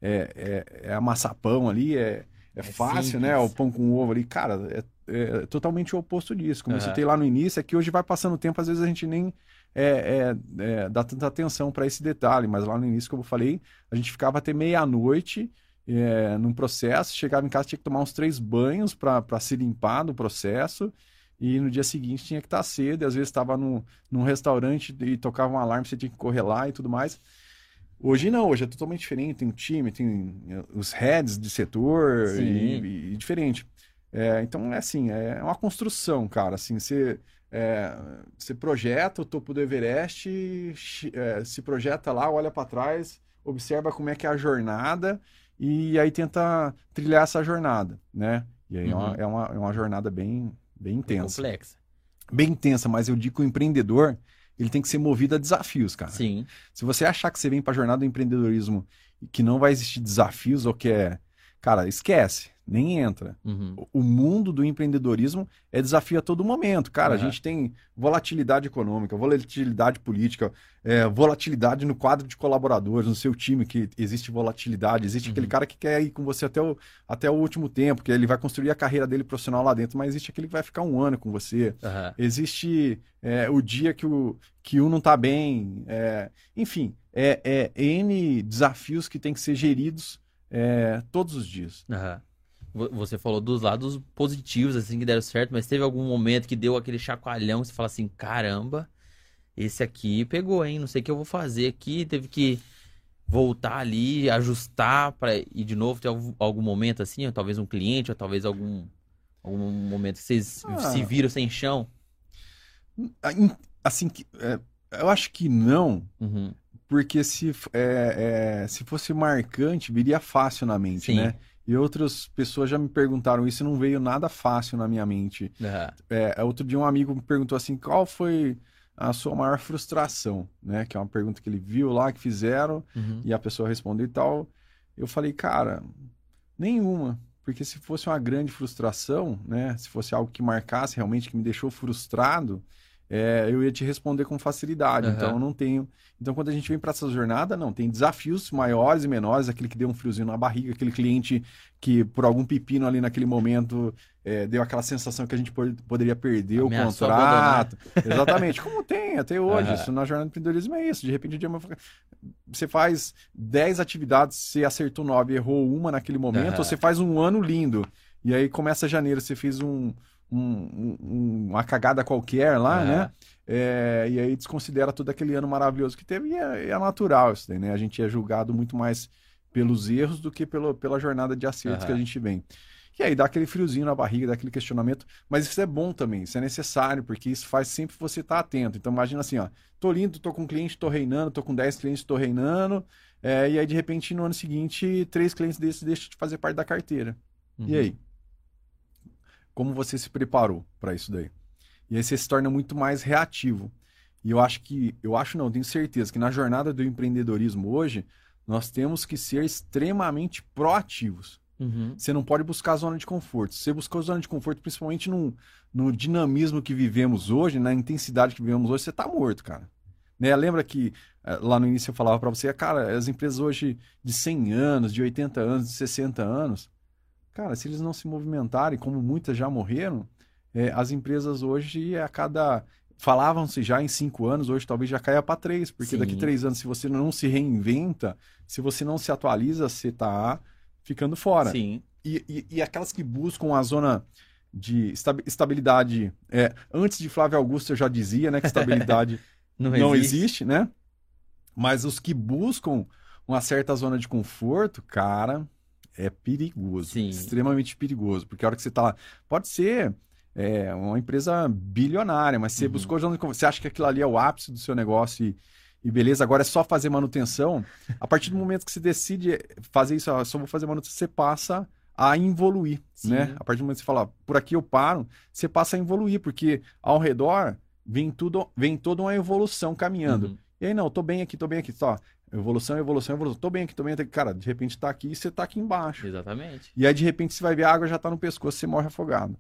é, é, é amassapão ali, é, é, é fácil, simples. né? O pão com ovo ali, cara, é, é totalmente o oposto disso. Como uhum. você tem lá no início, é que hoje vai passando o tempo, às vezes a gente nem é, é, é, dá tanta atenção para esse detalhe, mas lá no início, como eu falei, a gente ficava até meia-noite é, num processo, chegava em casa, tinha que tomar uns três banhos para se limpar do processo. E no dia seguinte tinha que estar cedo, e às vezes estava num, num restaurante e tocava um alarme, você tinha que correr lá e tudo mais. Hoje não, hoje é totalmente diferente. Tem o time, tem eh, os heads de setor e, e, diferente. É, então é assim, é uma construção, cara. Assim, você, é, você projeta o topo do Everest, é, se projeta lá, olha para trás, observa como é que é a jornada e aí tenta trilhar essa jornada, né? E aí uhum. é, uma, uhum. é, uma, é uma jornada bem, bem intensa. Bem complexa. Bem intensa, mas eu digo que o empreendedor ele tem que ser movido a desafios, cara. Sim. Se você achar que você vem para a jornada do empreendedorismo e que não vai existir desafios ou que é. Cara, esquece nem entra. Uhum. O mundo do empreendedorismo é desafio a todo momento. Cara, uhum. a gente tem volatilidade econômica, volatilidade política, é, volatilidade no quadro de colaboradores, no seu time, que existe volatilidade. Existe uhum. aquele cara que quer ir com você até o, até o último tempo, que ele vai construir a carreira dele profissional lá dentro, mas existe aquele que vai ficar um ano com você. Existe é, o dia que, o, que um não está bem. É, enfim, é, é N desafios que tem que ser geridos é, todos os dias. Uhum. Você falou dos lados positivos, assim, que deram certo, mas teve algum momento que deu aquele chacoalhão, que você fala assim, caramba, esse aqui pegou, hein? Não sei o que eu vou fazer aqui, teve que voltar ali, ajustar para ir de novo, ter algum, algum momento assim, ou talvez um cliente, ou talvez algum, algum momento que vocês ah. se viram sem chão? Assim, é, eu acho que não, uhum. porque se, é, é, se fosse marcante, viria fácil na mente, Sim. né? E outras pessoas já me perguntaram isso e não veio nada fácil na minha mente. Uhum. É, outro dia um amigo me perguntou assim, qual foi a sua maior frustração, né? Que é uma pergunta que ele viu lá, que fizeram, uhum. e a pessoa respondeu e tal. Eu falei, cara, nenhuma. porque se fosse uma grande frustração, né? Se fosse algo que marcasse realmente, que me deixou frustrado, é, eu ia te responder com facilidade. Uhum. Então, eu não tenho. Então, quando a gente vem para essa jornada, não, tem desafios maiores e menores, aquele que deu um friozinho na barriga, aquele cliente que, por algum pepino ali naquele momento, é, deu aquela sensação que a gente poderia perder Ameaçou o contrato. Exatamente, como tem até hoje. Uhum. Isso na jornada do empreendedorismo é isso. De repente, você faz 10 atividades, você acertou 9 errou uma naquele momento, uhum. ou você faz um ano lindo. E aí começa janeiro, você fez um um, um, uma cagada qualquer lá, né? É, e aí desconsidera todo aquele ano maravilhoso que teve, e é, é, natural isso daí, né? A gente é julgado muito mais pelos erros do que pelo, pela jornada de acertos uhum. que a gente vem. E aí dá aquele friozinho na barriga, dá aquele questionamento, mas isso é bom também, isso é necessário, porque isso faz sempre você estar tá atento. Então imagina assim, ó, tô lindo, tô com um cliente, tô reinando, tô com 10 clientes, tô reinando, é, e aí de repente no ano seguinte, três clientes desses deixam de fazer parte da carteira. Uhum. E aí? Como você se preparou para isso daí. E aí você se torna muito mais reativo. E eu acho que, eu acho não, tenho certeza que na jornada do empreendedorismo hoje, nós temos que ser extremamente proativos. Uhum. Você não pode buscar a zona de conforto. Se você buscar a zona de conforto, principalmente no, no dinamismo que vivemos hoje, na intensidade que vivemos hoje, você está morto, cara. Né? Lembra que eh, lá no início eu falava para você, cara, as empresas hoje de 100 anos, de 80 anos, de 60 anos, Cara, se eles não se movimentarem, como muitas já morreram, é, as empresas hoje, a cada. Falavam-se já em cinco anos, hoje talvez já caia para três, porque Sim. daqui três anos, se você não se reinventa, se você não se atualiza, você está ficando fora. Sim. E, e, e, aquelas que buscam a zona de estabilidade. É, antes de Flávio Augusto, eu já dizia né, que estabilidade não, não existe. existe, né? Mas os que buscam uma certa zona de conforto, cara, é perigoso. Sim. Extremamente perigoso. Porque a hora que você está lá. Pode ser é, uma empresa bilionária, mas você uhum. buscou. Você acha que aquilo ali é o ápice do seu negócio e, e beleza, agora é só fazer manutenção. A partir do momento que você decide fazer isso, só vou fazer manutenção, você passa a evoluir, Sim. né? A partir do momento que você fala, por aqui eu paro, você passa a evoluir, porque ao redor vem tudo, vem toda uma evolução caminhando. Uhum. E aí, não, tô bem aqui, tô bem aqui. Só, Evolução, evolução, evolução. Tô bem aqui, tô bem aqui. Cara, de repente tá aqui e você tá aqui embaixo. Exatamente. E aí, de repente, você vai ver a água já tá no pescoço, você morre afogado.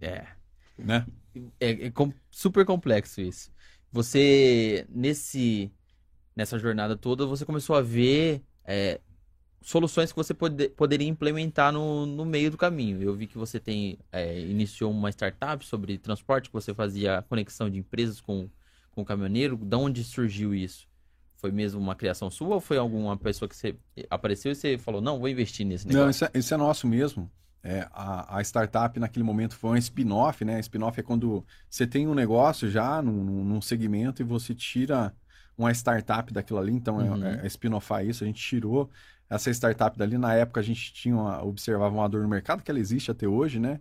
É. Né? É, é super complexo isso. Você, nesse, nessa jornada toda, você começou a ver é, soluções que você pode, poderia implementar no, no meio do caminho. Eu vi que você tem é, iniciou uma startup sobre transporte, que você fazia conexão de empresas com, com o caminhoneiro. Da onde surgiu isso? Foi mesmo uma criação sua ou foi alguma pessoa que você apareceu e você falou, não, vou investir nesse negócio? Não, isso é, isso é nosso mesmo. É, a, a, startup naquele momento foi um spin-off, né? Spin-off é quando você tem um negócio já num, num, segmento e você tira uma startup daquilo ali, então é, uhum. é, é spin-offar isso, a gente tirou essa startup dali, na época a gente tinha uma, observava uma dor no mercado, que ela existe até hoje, né?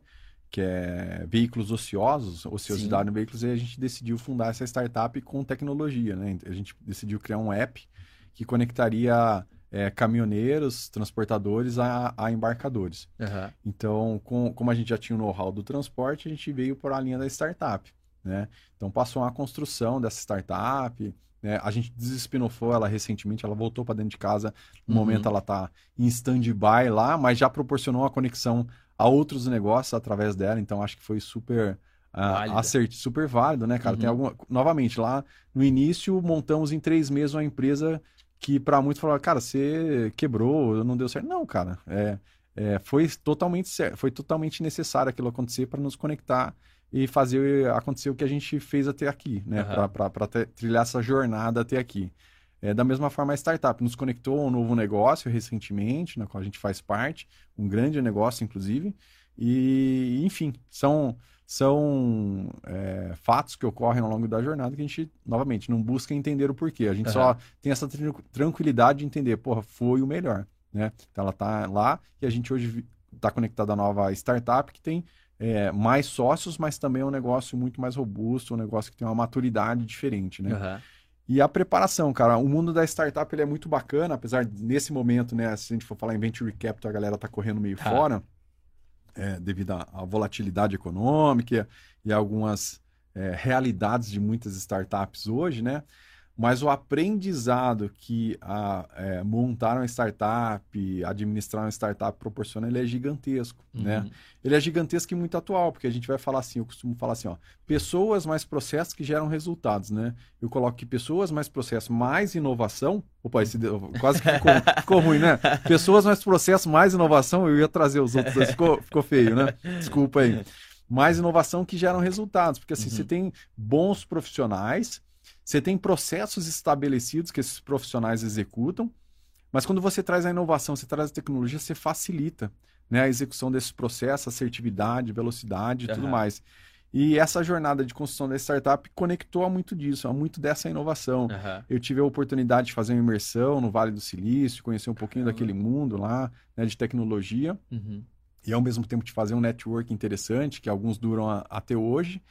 Que é veículos ociosos, ociosidade Sim. em veículos, e a gente decidiu fundar essa startup com tecnologia, né? A gente decidiu criar um app que conectaria é, caminhoneiros, transportadores a, a embarcadores. Uhum. Então, com, como a gente já tinha o know-how do transporte, a gente veio por a linha da startup, né? Então, passou a construção dessa startup, né? A gente desespinofou ela recentemente, ela voltou para dentro de casa. No uhum. momento ela está em stand-by lá, mas já proporcionou a conexão a outros negócios através dela, então acho que foi super uh, acert... super válido, né, cara? Uhum. Tem alguma... Novamente, lá no início, montamos em três meses uma empresa que para muitos falaram, cara, você quebrou, não deu certo. Não, cara, é, é, foi, totalmente, foi totalmente necessário aquilo acontecer para nos conectar e fazer acontecer o que a gente fez até aqui, né? Uhum. Para trilhar essa jornada até aqui. É, da mesma forma, a startup nos conectou a um novo negócio recentemente, na qual a gente faz parte, um grande negócio, inclusive. E, enfim, são, são é, fatos que ocorrem ao longo da jornada que a gente, novamente, não busca entender o porquê. A gente uhum. só tem essa tranquilidade de entender, porra, foi o melhor. Né? Então ela está lá e a gente hoje está conectado à nova startup que tem é, mais sócios, mas também é um negócio muito mais robusto, um negócio que tem uma maturidade diferente, né? Uhum. E a preparação, cara, o mundo da startup ele é muito bacana, apesar nesse momento, né, se a gente for falar em venture capital, a galera tá correndo meio ah. fora, é, devido à volatilidade econômica e algumas é, realidades de muitas startups hoje, né? Mas o aprendizado que a, é, montar uma startup, administrar uma startup proporciona, ele é gigantesco, uhum. né? Ele é gigantesco e muito atual, porque a gente vai falar assim, eu costumo falar assim, ó, pessoas mais processos que geram resultados, né? Eu coloco que pessoas mais processos mais inovação, opa, esse deu, quase que ficou, ficou ruim, né? Pessoas mais processos mais inovação, eu ia trazer os outros ficou, ficou feio, né? Desculpa aí. Mais inovação que geram resultados, porque assim, uhum. você tem bons profissionais, você tem processos estabelecidos que esses profissionais executam, mas quando você traz a inovação, você traz a tecnologia, você facilita né, a execução desses processos, assertividade, velocidade e uhum. tudo mais. E essa jornada de construção da startup conectou a muito disso, a muito dessa inovação. Uhum. Eu tive a oportunidade de fazer uma imersão no Vale do Silício, conhecer um pouquinho uhum. daquele mundo lá, né, de tecnologia, uhum. e ao mesmo tempo de fazer um network interessante, que alguns duram a, até hoje.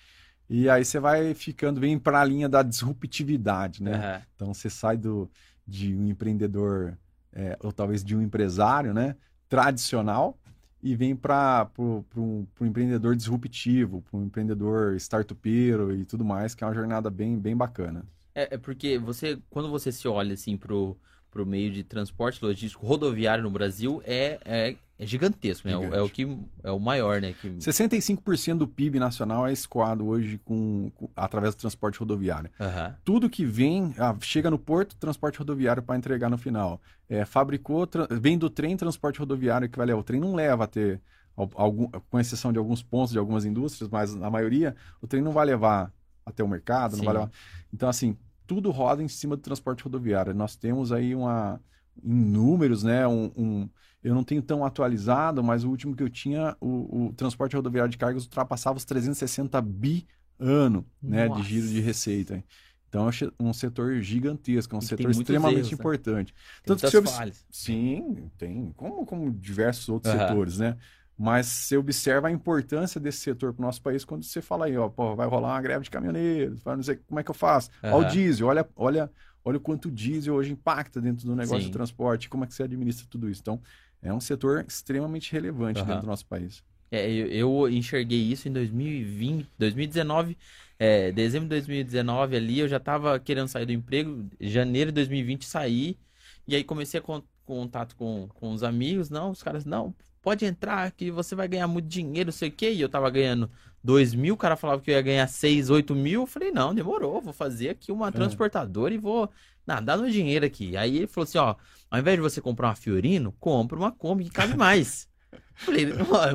E aí você vai ficando, vem para a linha da disruptividade, né? Uhum. Então você sai do, de um empreendedor, é, ou talvez de um empresário, né? Tradicional, e vem para um empreendedor disruptivo, para um empreendedor startupeiro e tudo mais, que é uma jornada bem, bem bacana. É, é porque você, quando você se olha assim pro, pro meio de transporte logístico rodoviário no Brasil, é, é é gigantesco, né? É o que é o maior, né? Que... 65% do PIB nacional é escoado hoje com, com através do transporte rodoviário. Uhum. Tudo que vem, ah, chega no porto, transporte rodoviário para entregar no final. É, fabricou, vem do trem, transporte rodoviário que vai levar. O trem não leva a ter, algum, com exceção de alguns pontos de algumas indústrias, mas na maioria, o trem não vai levar até o mercado, Sim. não vai levar. Então, assim, tudo roda em cima do transporte rodoviário. Nós temos aí uma, em números, né? um, um eu não tenho tão atualizado, mas o último que eu tinha, o, o transporte rodoviário de cargas ultrapassava os 360 bi ano né, de giro de receita. Então é um setor gigantesco, é um setor extremamente erros, né? importante. Né? Tanto que você Sim, tem, como, como diversos outros uhum. setores, né? Mas você observa a importância desse setor para o nosso país quando você fala aí, ó, pô, vai rolar uma greve de caminhoneiros, não sei como é que eu faço. Uhum. Olha o diesel, olha, olha, olha o quanto o diesel hoje impacta dentro do negócio Sim. de transporte, como é que você administra tudo isso. Então, é um setor extremamente relevante uhum. dentro do nosso país. É, eu, eu, enxerguei isso em 2020, 2019, é, dezembro de 2019 ali, eu já estava querendo sair do emprego, janeiro de 2020 saí, e aí comecei a con contato com, com os amigos, não, os caras, não, pode entrar que você vai ganhar muito dinheiro, não sei o quê, e eu tava ganhando 2 mil, o cara falava que eu ia ganhar 6, 8 mil, eu falei, não, demorou, vou fazer aqui uma é. transportadora e vou nadar no dinheiro aqui. Aí ele falou assim, ó, ao invés de você comprar uma Fiorino, compra uma Kombi que cabe mais. Falei,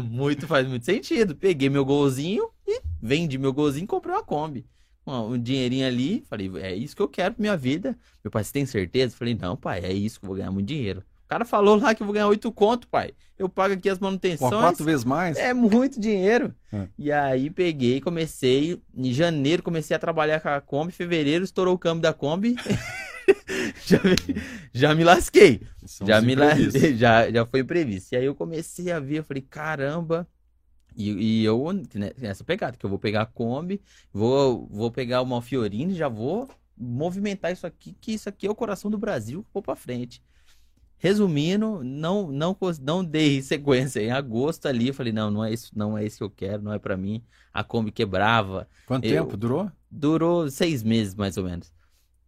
muito, faz muito sentido. Peguei meu golzinho e vendi meu golzinho e comprei uma Kombi. Um dinheirinho ali, falei, é isso que eu quero pra minha vida. Meu pai, você tem certeza? Falei, não, pai, é isso que eu vou ganhar muito dinheiro. O cara falou lá que eu vou ganhar oito conto, pai. Eu pago aqui as manutenções. Pô, quatro vezes mais? É muito dinheiro. É. E aí peguei, comecei, em janeiro comecei a trabalhar com a Kombi, em fevereiro estourou o câmbio da Kombi. já, me, já me lasquei. já me lasquei, já, já foi previsto. E aí eu comecei a ver, eu falei, caramba. E, e eu, nessa pegada, que eu vou pegar a Kombi, vou, vou pegar uma Fiorino e já vou movimentar isso aqui, que isso aqui é o coração do Brasil, vou pra frente. Resumindo, não, não, não dei sequência. Em agosto ali, eu falei, não, não é isso, não é isso que eu quero, não é para mim. A Kombi quebrava. Quanto eu, tempo durou? Durou seis meses, mais ou menos.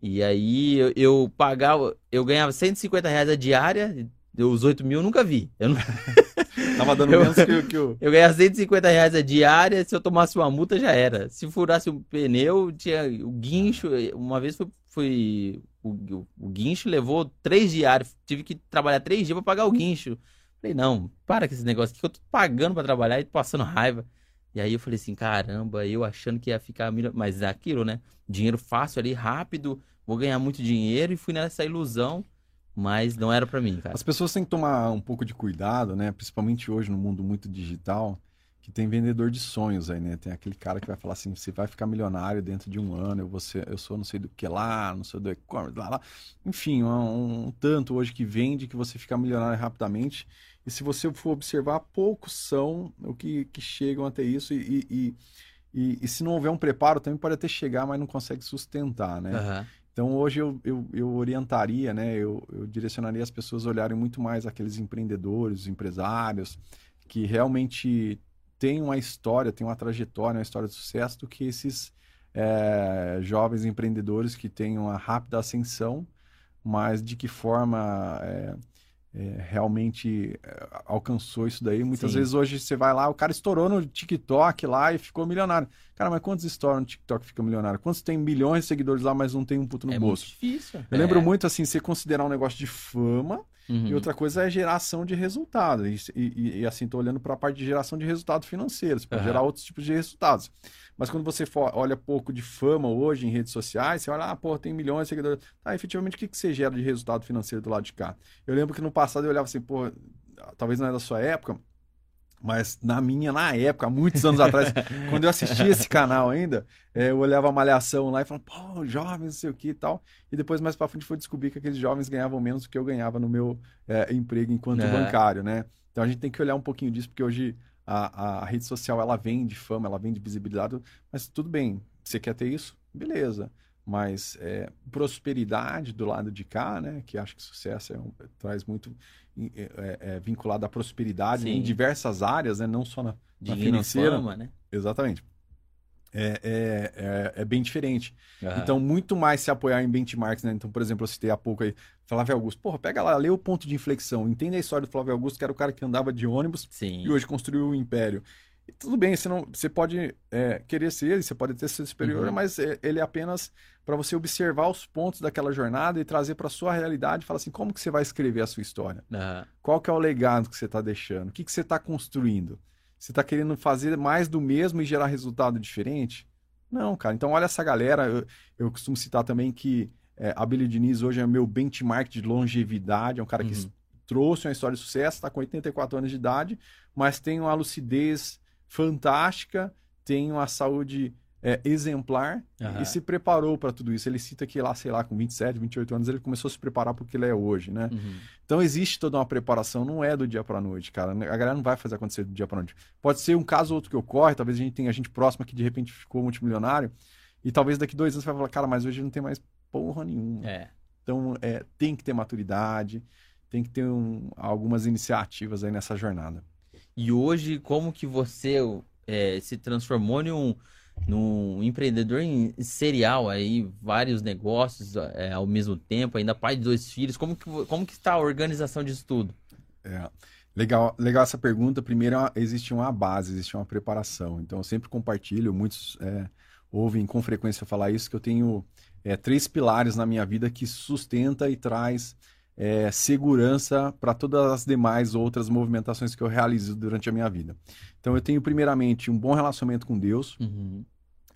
E aí eu, eu, pagava, eu ganhava 150 reais a diária, os 8 mil eu nunca vi. Eu não... Tava dando eu, menos que, que eu. Eu ganhava 150 reais a diária, se eu tomasse uma multa já era. Se furasse um pneu, tinha o guincho. Uma vez foi, foi o, o, o, guincho levou três diários, tive que trabalhar três dias para pagar o guincho. Falei, não, para com esse negócio aqui que eu tô pagando para trabalhar e passando raiva. E aí eu falei assim, caramba, eu achando que ia ficar. Mas é aquilo, né? Dinheiro fácil ali, rápido, vou ganhar muito dinheiro e fui nessa ilusão, mas não era para mim, cara. As pessoas têm que tomar um pouco de cuidado, né? Principalmente hoje no mundo muito digital, que tem vendedor de sonhos aí, né? Tem aquele cara que vai falar assim, você vai ficar milionário dentro de um ano, eu, ser, eu sou não sei do que lá, não sei do e-commerce, lá, lá. Enfim, um, um tanto hoje que vende que você fica milionário rapidamente. E se você for observar, poucos são o que, que chegam até isso e, e, e, e se não houver um preparo, também pode até chegar, mas não consegue sustentar, né? Uhum. Então hoje eu, eu, eu orientaria, né, eu, eu, direcionaria as pessoas a olharem muito mais aqueles empreendedores, empresários, que realmente têm uma história, têm uma trajetória, uma história de sucesso, do que esses é, jovens empreendedores que têm uma rápida ascensão, mas de que forma é, é, realmente é, alcançou isso daí. Muitas Sim. vezes hoje você vai lá, o cara estourou no TikTok lá e ficou milionário. Cara, mas quantos estouram no TikTok e ficam milionário? Quantos tem milhões de seguidores lá, mas não tem um puto no é bolso? É difícil. Eu lembro muito assim, você considerar um negócio de fama uhum. e outra coisa é geração de resultado. E, e, e assim, tô olhando para a parte de geração de resultado financeiro, para uhum. gerar outros tipos de resultados. Mas quando você for, olha pouco de fama hoje em redes sociais, você olha, ah, pô, tem milhões de seguidores. Tá, efetivamente, o que, que você gera de resultado financeiro do lado de cá? Eu lembro que no passado eu olhava assim, pô, talvez não é da sua época, mas na minha, na época, muitos anos atrás, quando eu assistia esse canal ainda, é, eu olhava a malhação lá e falava, pô, jovens, não sei o que e tal. E depois, mais pra frente, foi descobrir que aqueles jovens ganhavam menos do que eu ganhava no meu é, emprego enquanto é. bancário, né? Então a gente tem que olhar um pouquinho disso, porque hoje a, a, rede social ela vem de fama, ela vem de visibilidade, mas tudo bem, você quer ter isso? Beleza. Mas é, prosperidade do lado de cá, né? Que acho que sucesso é um, traz muito é, é, vinculado à prosperidade Sim. em diversas áreas, né? Não só na, na financeira. Fama, né? Exatamente é, é, é, é, bem diferente. Uhum. Então, muito mais se apoiar em benchmarks, né? Então, por exemplo, eu citei há pouco aí, Flávio Augusto. Porra, pega lá, lê o ponto de inflexão, entende a história do Flávio Augusto, que era o cara que andava de ônibus Sim. e hoje construiu o império. E tudo bem, você, não, você pode é, querer ser, você pode ter ser superior, uhum. mas é, ele é apenas para você observar os pontos daquela jornada e trazer para sua realidade e falar assim, como que você vai escrever a sua história? Uhum. Qual que é o legado que você está deixando? O que, que você está construindo? Você está querendo fazer mais do mesmo e gerar resultado diferente? Não, cara. Então, olha essa galera. Eu, eu costumo citar também que é, a Billy Diniz hoje é meu benchmark de longevidade. É um cara uhum. que trouxe uma história de sucesso, está com 84 anos de idade, mas tem uma lucidez fantástica, tem uma saúde é, exemplar uhum. e se preparou para tudo isso. Ele cita que lá, sei lá, com 27, 28 anos, ele começou a se preparar porque ele é hoje, né? Uhum. Então existe toda uma preparação, não é do dia para noite, cara. A galera não vai fazer acontecer do dia para noite. Pode ser um caso ou outro que ocorre, talvez a gente tenha gente próxima que de repente ficou multimilionário e talvez daqui dois anos você vai falar, cara, mas hoje não tem mais porra nenhuma. É. Então é, tem que ter maturidade, tem que ter um, algumas iniciativas aí nessa jornada. E hoje, como que você é, se transformou em um num empreendedor em serial aí, vários negócios é, ao mesmo tempo, ainda pai de dois filhos. Como que, como que está a organização disso tudo? É, legal, legal essa pergunta. Primeiro, existe uma base, existe uma preparação. Então, eu sempre compartilho, muitos é, ouvem com frequência falar isso, que eu tenho é, três pilares na minha vida que sustenta e traz é, segurança para todas as demais outras movimentações que eu realizo durante a minha vida. Então, eu tenho, primeiramente, um bom relacionamento com Deus. Uhum.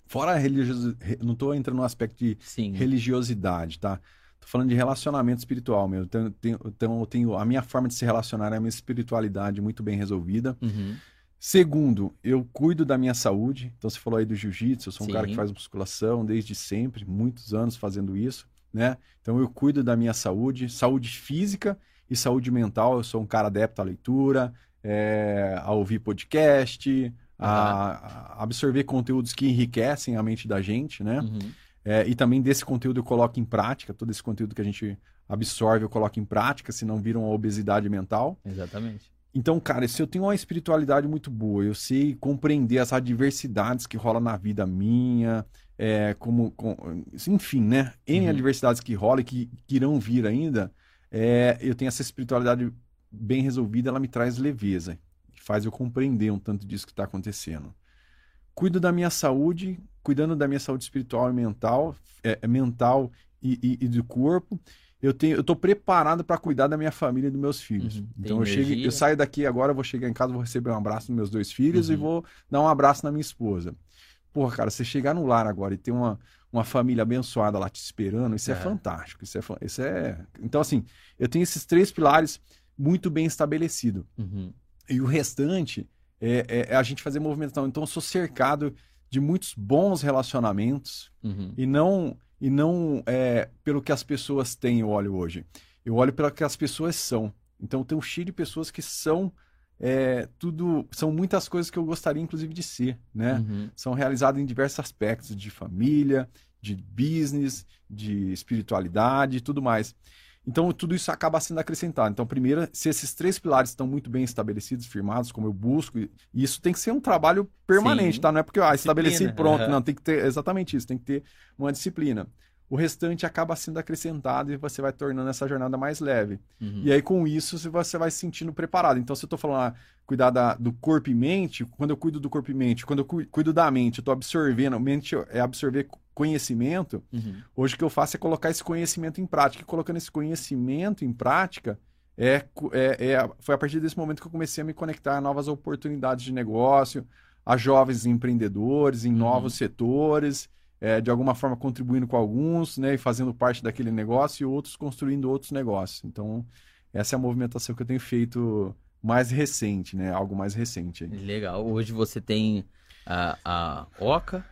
Fora a religiosidade, não estou entrando no aspecto de Sim. religiosidade, tá? Tô falando de relacionamento espiritual mesmo. Então, tenho, então, eu tenho a minha forma de se relacionar é a minha espiritualidade muito bem resolvida. Uhum. Segundo, eu cuido da minha saúde. Então, você falou aí do jiu-jitsu, eu sou Sim. um cara que faz musculação desde sempre, muitos anos fazendo isso né? Então eu cuido da minha saúde, saúde física e saúde mental. Eu sou um cara adepto à leitura, é, a ouvir podcast, a, a, absorver conteúdos que enriquecem a mente da gente, né? Uhum. É, e também desse conteúdo eu coloco em prática, todo esse conteúdo que a gente absorve eu coloco em prática, senão viram uma obesidade mental. Exatamente. Então, cara, se eu tenho uma espiritualidade muito boa, eu sei compreender as adversidades que rolam na vida minha, é, como, com, enfim, né? N uhum. adversidades que rolam e que, que irão vir ainda, é, eu tenho essa espiritualidade bem resolvida, ela me traz leveza, faz eu compreender um tanto disso que está acontecendo. Cuido da minha saúde, cuidando da minha saúde espiritual e mental, é, é mental e, e, e, do corpo. Eu tenho, eu estou preparado para cuidar da minha família e dos meus filhos. Uhum. Então eu chego, eu saio daqui agora, vou chegar em casa, vou receber um abraço dos meus dois filhos uhum. e vou dar um abraço na minha esposa. Porra, cara, você chegar no lar agora e ter uma, uma família abençoada lá te esperando, isso é, é fantástico. Isso é, isso é. Então, assim, eu tenho esses três pilares muito bem estabelecidos. Uhum. E o restante é, é, é, a gente fazer movimentação. Então, eu sou cercado de muitos bons relacionamentos uhum. e não e não é, pelo que as pessoas têm eu olho hoje. Eu olho pelo que as pessoas são. Então, tem um cheio de pessoas que são é, tudo são muitas coisas que eu gostaria inclusive de ser, né? Uhum. São realizadas em diversos aspectos de família, de business, de espiritualidade e tudo mais. Então, tudo isso acaba sendo acrescentado. Então, primeiro, se esses três pilares estão muito bem estabelecidos, firmados, como eu busco, e isso tem que ser um trabalho permanente, Sim. tá? Não é porque, ah, estabeleci e pronto. Uhum. Não, tem que ter exatamente isso, tem que ter uma disciplina. O restante acaba sendo acrescentado e você vai tornando essa jornada mais leve. Uhum. E aí, com isso, você vai se sentindo preparado. Então, se eu estou falando, ah, cuidar da, do corpo e mente, quando eu cuido do corpo e mente, quando eu cuido da mente, eu estou absorvendo, mente é absorver conhecimento, uhum. hoje o que eu faço é colocar esse conhecimento em prática. E colocando esse conhecimento em prática, é, é, é, foi a partir desse momento que eu comecei a me conectar a novas oportunidades de negócio, a jovens empreendedores em uhum. novos setores, é, de alguma forma contribuindo com alguns, né, e fazendo parte daquele negócio, e outros construindo outros negócios. Então, essa é a movimentação que eu tenho feito mais recente, né, algo mais recente. Legal. Hoje você tem a, a Oca,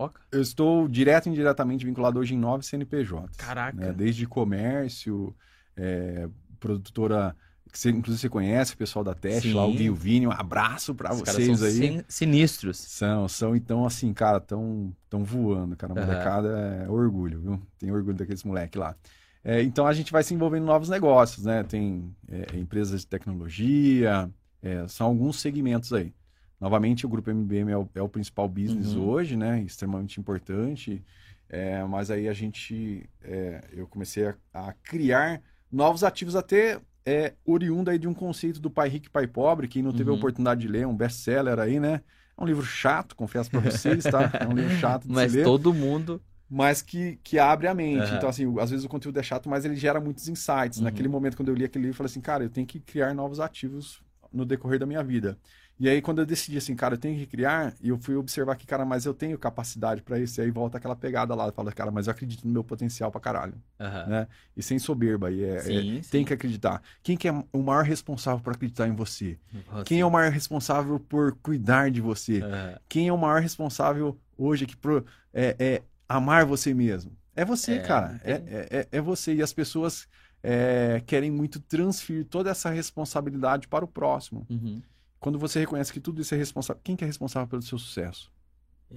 Oca? Eu estou direto e indiretamente vinculado hoje em nove CNPJs. Caraca. Né? Desde comércio, é, produtora que você, inclusive você conhece, o pessoal da Teste, lá o Gui e o Vini, um abraço para vocês são aí. sinistros. São, são, então, assim, cara, tão, tão voando, cara. A molecada uhum. é orgulho, viu? Tem orgulho daqueles moleques lá. É, então a gente vai se envolvendo em novos negócios, né? Tem é, empresas de tecnologia, é, são alguns segmentos aí. Novamente, o grupo MBM é o, é o principal business uhum. hoje, né? Extremamente importante. É, mas aí a gente, é, eu comecei a, a, criar novos ativos até é, oriundo aí de um conceito do Pai Rico e Pai Pobre. Quem não teve uhum. a oportunidade de ler, um best-seller aí, né? É um livro chato, confesso para vocês, tá? É um livro chato de Mas todo mundo mas que, que abre a mente. Uhum. Então, assim, às vezes o conteúdo é chato, mas ele gera muitos insights. Uhum. Naquele momento, quando eu li aquele livro, eu falei assim, cara, eu tenho que criar novos ativos no decorrer da minha vida. E aí, quando eu decidi assim, cara, eu tenho que criar, e eu fui observar que, cara, mas eu tenho capacidade para isso. E aí volta aquela pegada lá, fala, cara, mas eu acredito no meu potencial pra caralho. Uhum. Né? E sem soberba. E é, sim, é, sim. tem que acreditar. Quem que é o maior responsável por acreditar em você? Quem é o maior responsável por cuidar de você? Uhum. Quem é o maior responsável hoje que pro, é, é amar você mesmo? É você, é, cara. É, é, é, você. E as pessoas é, querem muito transferir toda essa responsabilidade para o próximo. Uhum. Quando você reconhece que tudo isso é responsável, quem que é responsável pelo seu sucesso?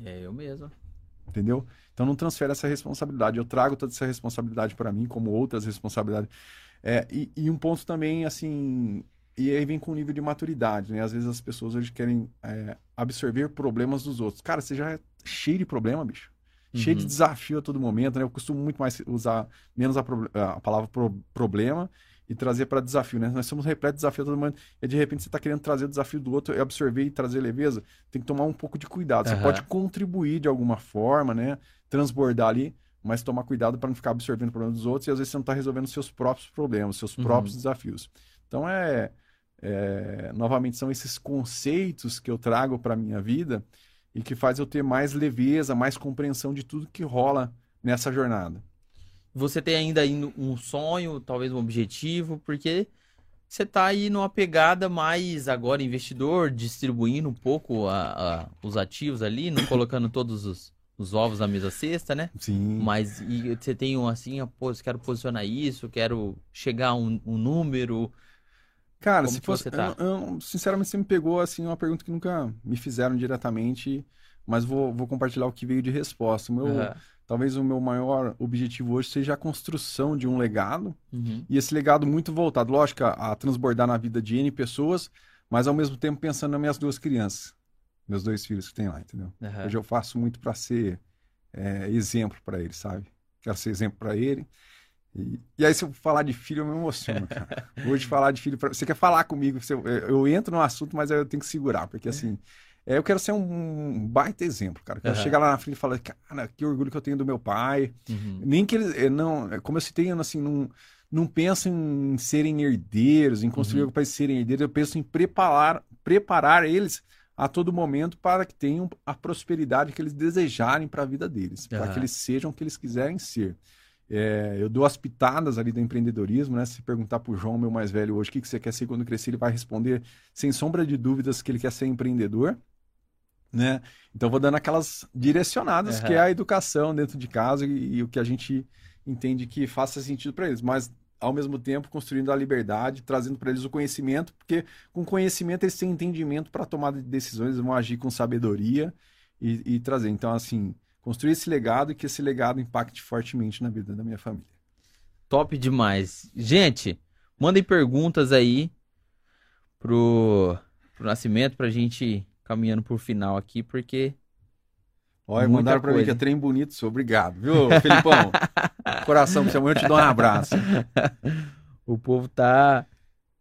É eu mesmo. Entendeu? Então não transfere essa responsabilidade. Eu trago toda essa responsabilidade para mim, como outras responsabilidades. É, e, e, um ponto também, assim, e aí vem com o nível de maturidade, né? Às vezes as pessoas hoje querem é, absorver problemas dos outros. Cara, você já é cheio de problema, bicho. Cheio de uhum. desafio a todo momento, né? Eu costumo muito mais usar menos a, a palavra pro, problema e trazer para desafio, né? Nós somos repletos de desafio todo mundo. E de repente você está querendo trazer o desafio do outro e absorver e trazer leveza. Tem que tomar um pouco de cuidado. Você uhum. pode contribuir de alguma forma, né? Transbordar ali, mas tomar cuidado para não ficar absorvendo o problema dos outros e às vezes você não está resolvendo seus próprios problemas, seus uhum. próprios desafios. Então é, é, novamente são esses conceitos que eu trago para minha vida e que faz eu ter mais leveza, mais compreensão de tudo que rola nessa jornada. Você tem ainda um sonho, talvez um objetivo, porque você está aí numa pegada mais agora investidor, distribuindo um pouco a, a, os ativos ali, não colocando todos os, os ovos na mesa cesta, né? Sim. Mas e você tem um assim, pô, quero posicionar isso, quero chegar a um, um número. Cara, Como se fosse. Tá? Eu, eu, sinceramente, você me pegou assim uma pergunta que nunca me fizeram diretamente, mas vou, vou compartilhar o que veio de resposta. O meu. Uhum talvez o meu maior objetivo hoje seja a construção de um legado uhum. e esse legado muito voltado, lógico, a, transbordar na vida de N pessoas, mas ao mesmo tempo pensando nas minhas duas crianças, meus dois filhos que tem lá, entendeu? Uhum. Hoje eu faço muito para ser é, exemplo para eles, sabe? Quero ser exemplo para ele. E, e, aí, se eu falar de filho, eu me emociono, cara. Hoje, falar de filho. Pra... Você quer falar comigo? Você... Eu entro no assunto, mas eu tenho que segurar, porque assim. É, eu quero ser um baita exemplo, cara. Eu quero uhum. chegar lá na frente e falar, cara, que orgulho que eu tenho do meu pai. Uhum. Nem que eles, eh, não, é, como eu citei, assim, não, não penso em serem herdeiros, em construir uhum. algo para serem herdeiros. Eu penso em preparar, preparar eles a todo momento para que tenham a prosperidade que eles desejarem para a vida deles, para que eles sejam o que eles quiserem ser. É, eu dou as pitadas ali do empreendedorismo, né? Se perguntar para o João, meu mais velho, hoje, o que, que você quer ser quando crescer, ele vai responder sem sombra de dúvidas que ele quer ser empreendedor né? Então vou dando aquelas direcionadas uhum. que é a educação dentro de casa e, e o que a gente entende que faça sentido para eles, mas ao mesmo tempo construindo a liberdade, trazendo para eles o conhecimento, porque com conhecimento eles têm entendimento para tomada de decisões, eles vão agir com sabedoria e, e trazer. Então, assim, construir esse legado e que esse legado impacte fortemente na vida da minha família. Top demais. Gente, mandem perguntas aí pro, pro Nascimento pra gente caminhando pro final aqui, porque. Olha, mandaram pra mim que é trem bonito, sou obrigado, viu, Felipão? Coração pra você, amanhã eu te dou um abraço. o povo tá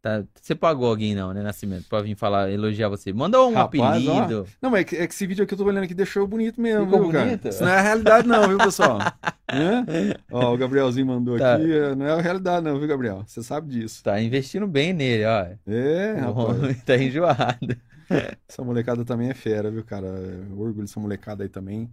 Tá, você pagou alguém não, né, Nascimento, pra vir falar, elogiar você. Manda um Rapaz, apelido. Ó, não, mas é que, é que, esse vídeo aqui eu tô olhando aqui deixou bonito mesmo, Ficou viu, bonito? cara? Isso não é a realidade não, viu, pessoal? Ó, o Gabrielzinho mandou tá. aqui, é, não é a realidade não, viu, Gabriel? Você sabe disso. Tá investindo bem nele, ó. É, rapaz. tá enjoado. Essa molecada também é fera, viu, cara? Eu orgulho dessa molecada aí também.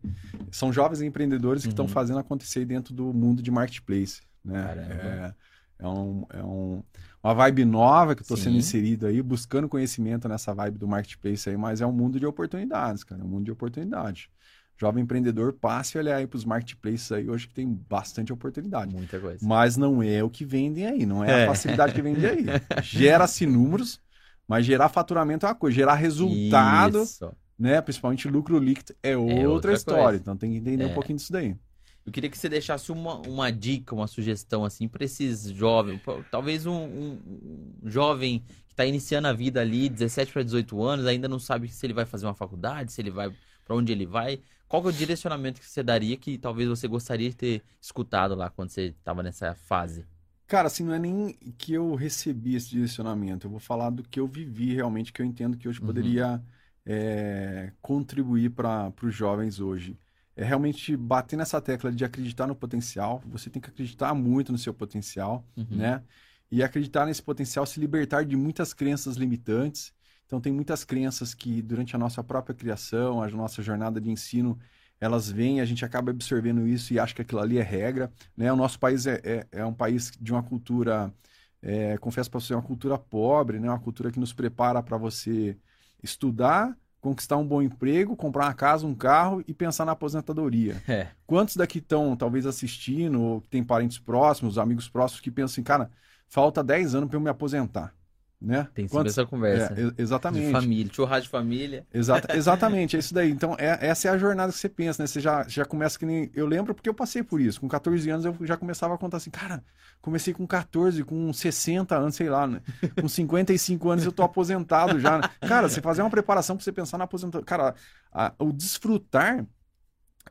São jovens empreendedores que estão uhum. fazendo acontecer dentro do mundo de marketplace, né? Caramba. É, é um... É um uma vibe nova que eu tô Sim. sendo inserido aí, buscando conhecimento nessa vibe do marketplace aí, mas é um mundo de oportunidades, cara, é um mundo de oportunidade. Jovem empreendedor, passe a olhar aí pros marketplaces aí hoje que tem bastante oportunidade. Muita coisa. Mas não é o que vendem aí, não é, é. a facilidade que vende aí. Gera-se números, mas gerar faturamento é uma coisa, gerar resultado, Isso. né, principalmente lucro líquido é outra, é outra história. Coisa. Então tem que entender é. um pouquinho disso daí. Eu queria que você deixasse uma, uma dica, uma sugestão assim para esses jovens, talvez um, um, um jovem que está iniciando a vida ali, 17 para 18 anos, ainda não sabe se ele vai fazer uma faculdade, se ele vai para onde ele vai. Qual é o direcionamento que você daria que talvez você gostaria de ter escutado lá quando você estava nessa fase? Cara, assim, não é nem que eu recebi esse direcionamento, eu vou falar do que eu vivi realmente, que eu entendo que hoje uhum. poderia é, contribuir para os jovens hoje é realmente bater nessa tecla de acreditar no potencial. Você tem que acreditar muito no seu potencial, uhum. né? E acreditar nesse potencial, se libertar de muitas crenças limitantes. Então, tem muitas crenças que, durante a nossa própria criação, a nossa jornada de ensino, elas vêm, a gente acaba absorvendo isso e acha que aquilo ali é regra. Né? O nosso país é, é, é um país de uma cultura, é, confesso para você, uma cultura pobre, né? uma cultura que nos prepara para você estudar, conquistar um bom emprego, comprar uma casa, um carro e pensar na aposentadoria. É. Quantos daqui estão, talvez, assistindo, ou tem parentes próximos, amigos próximos, que pensam assim, cara, falta 10 anos para eu me aposentar né? Tem sempre essa conversa. É, exatamente. De família, churrasco de família. Exata, exatamente, é isso daí. Então, é, essa é a jornada que você pensa, né? Você já, já começa que nem. Eu lembro porque eu passei por isso. Com 14 anos eu já começava a contar assim, cara, comecei com 14, com 60 anos, sei lá, né? Com 55 anos eu tô aposentado já. Né? Cara, você fazer uma preparação para você pensar na aposentadoria. Cara, a, o desfrutar,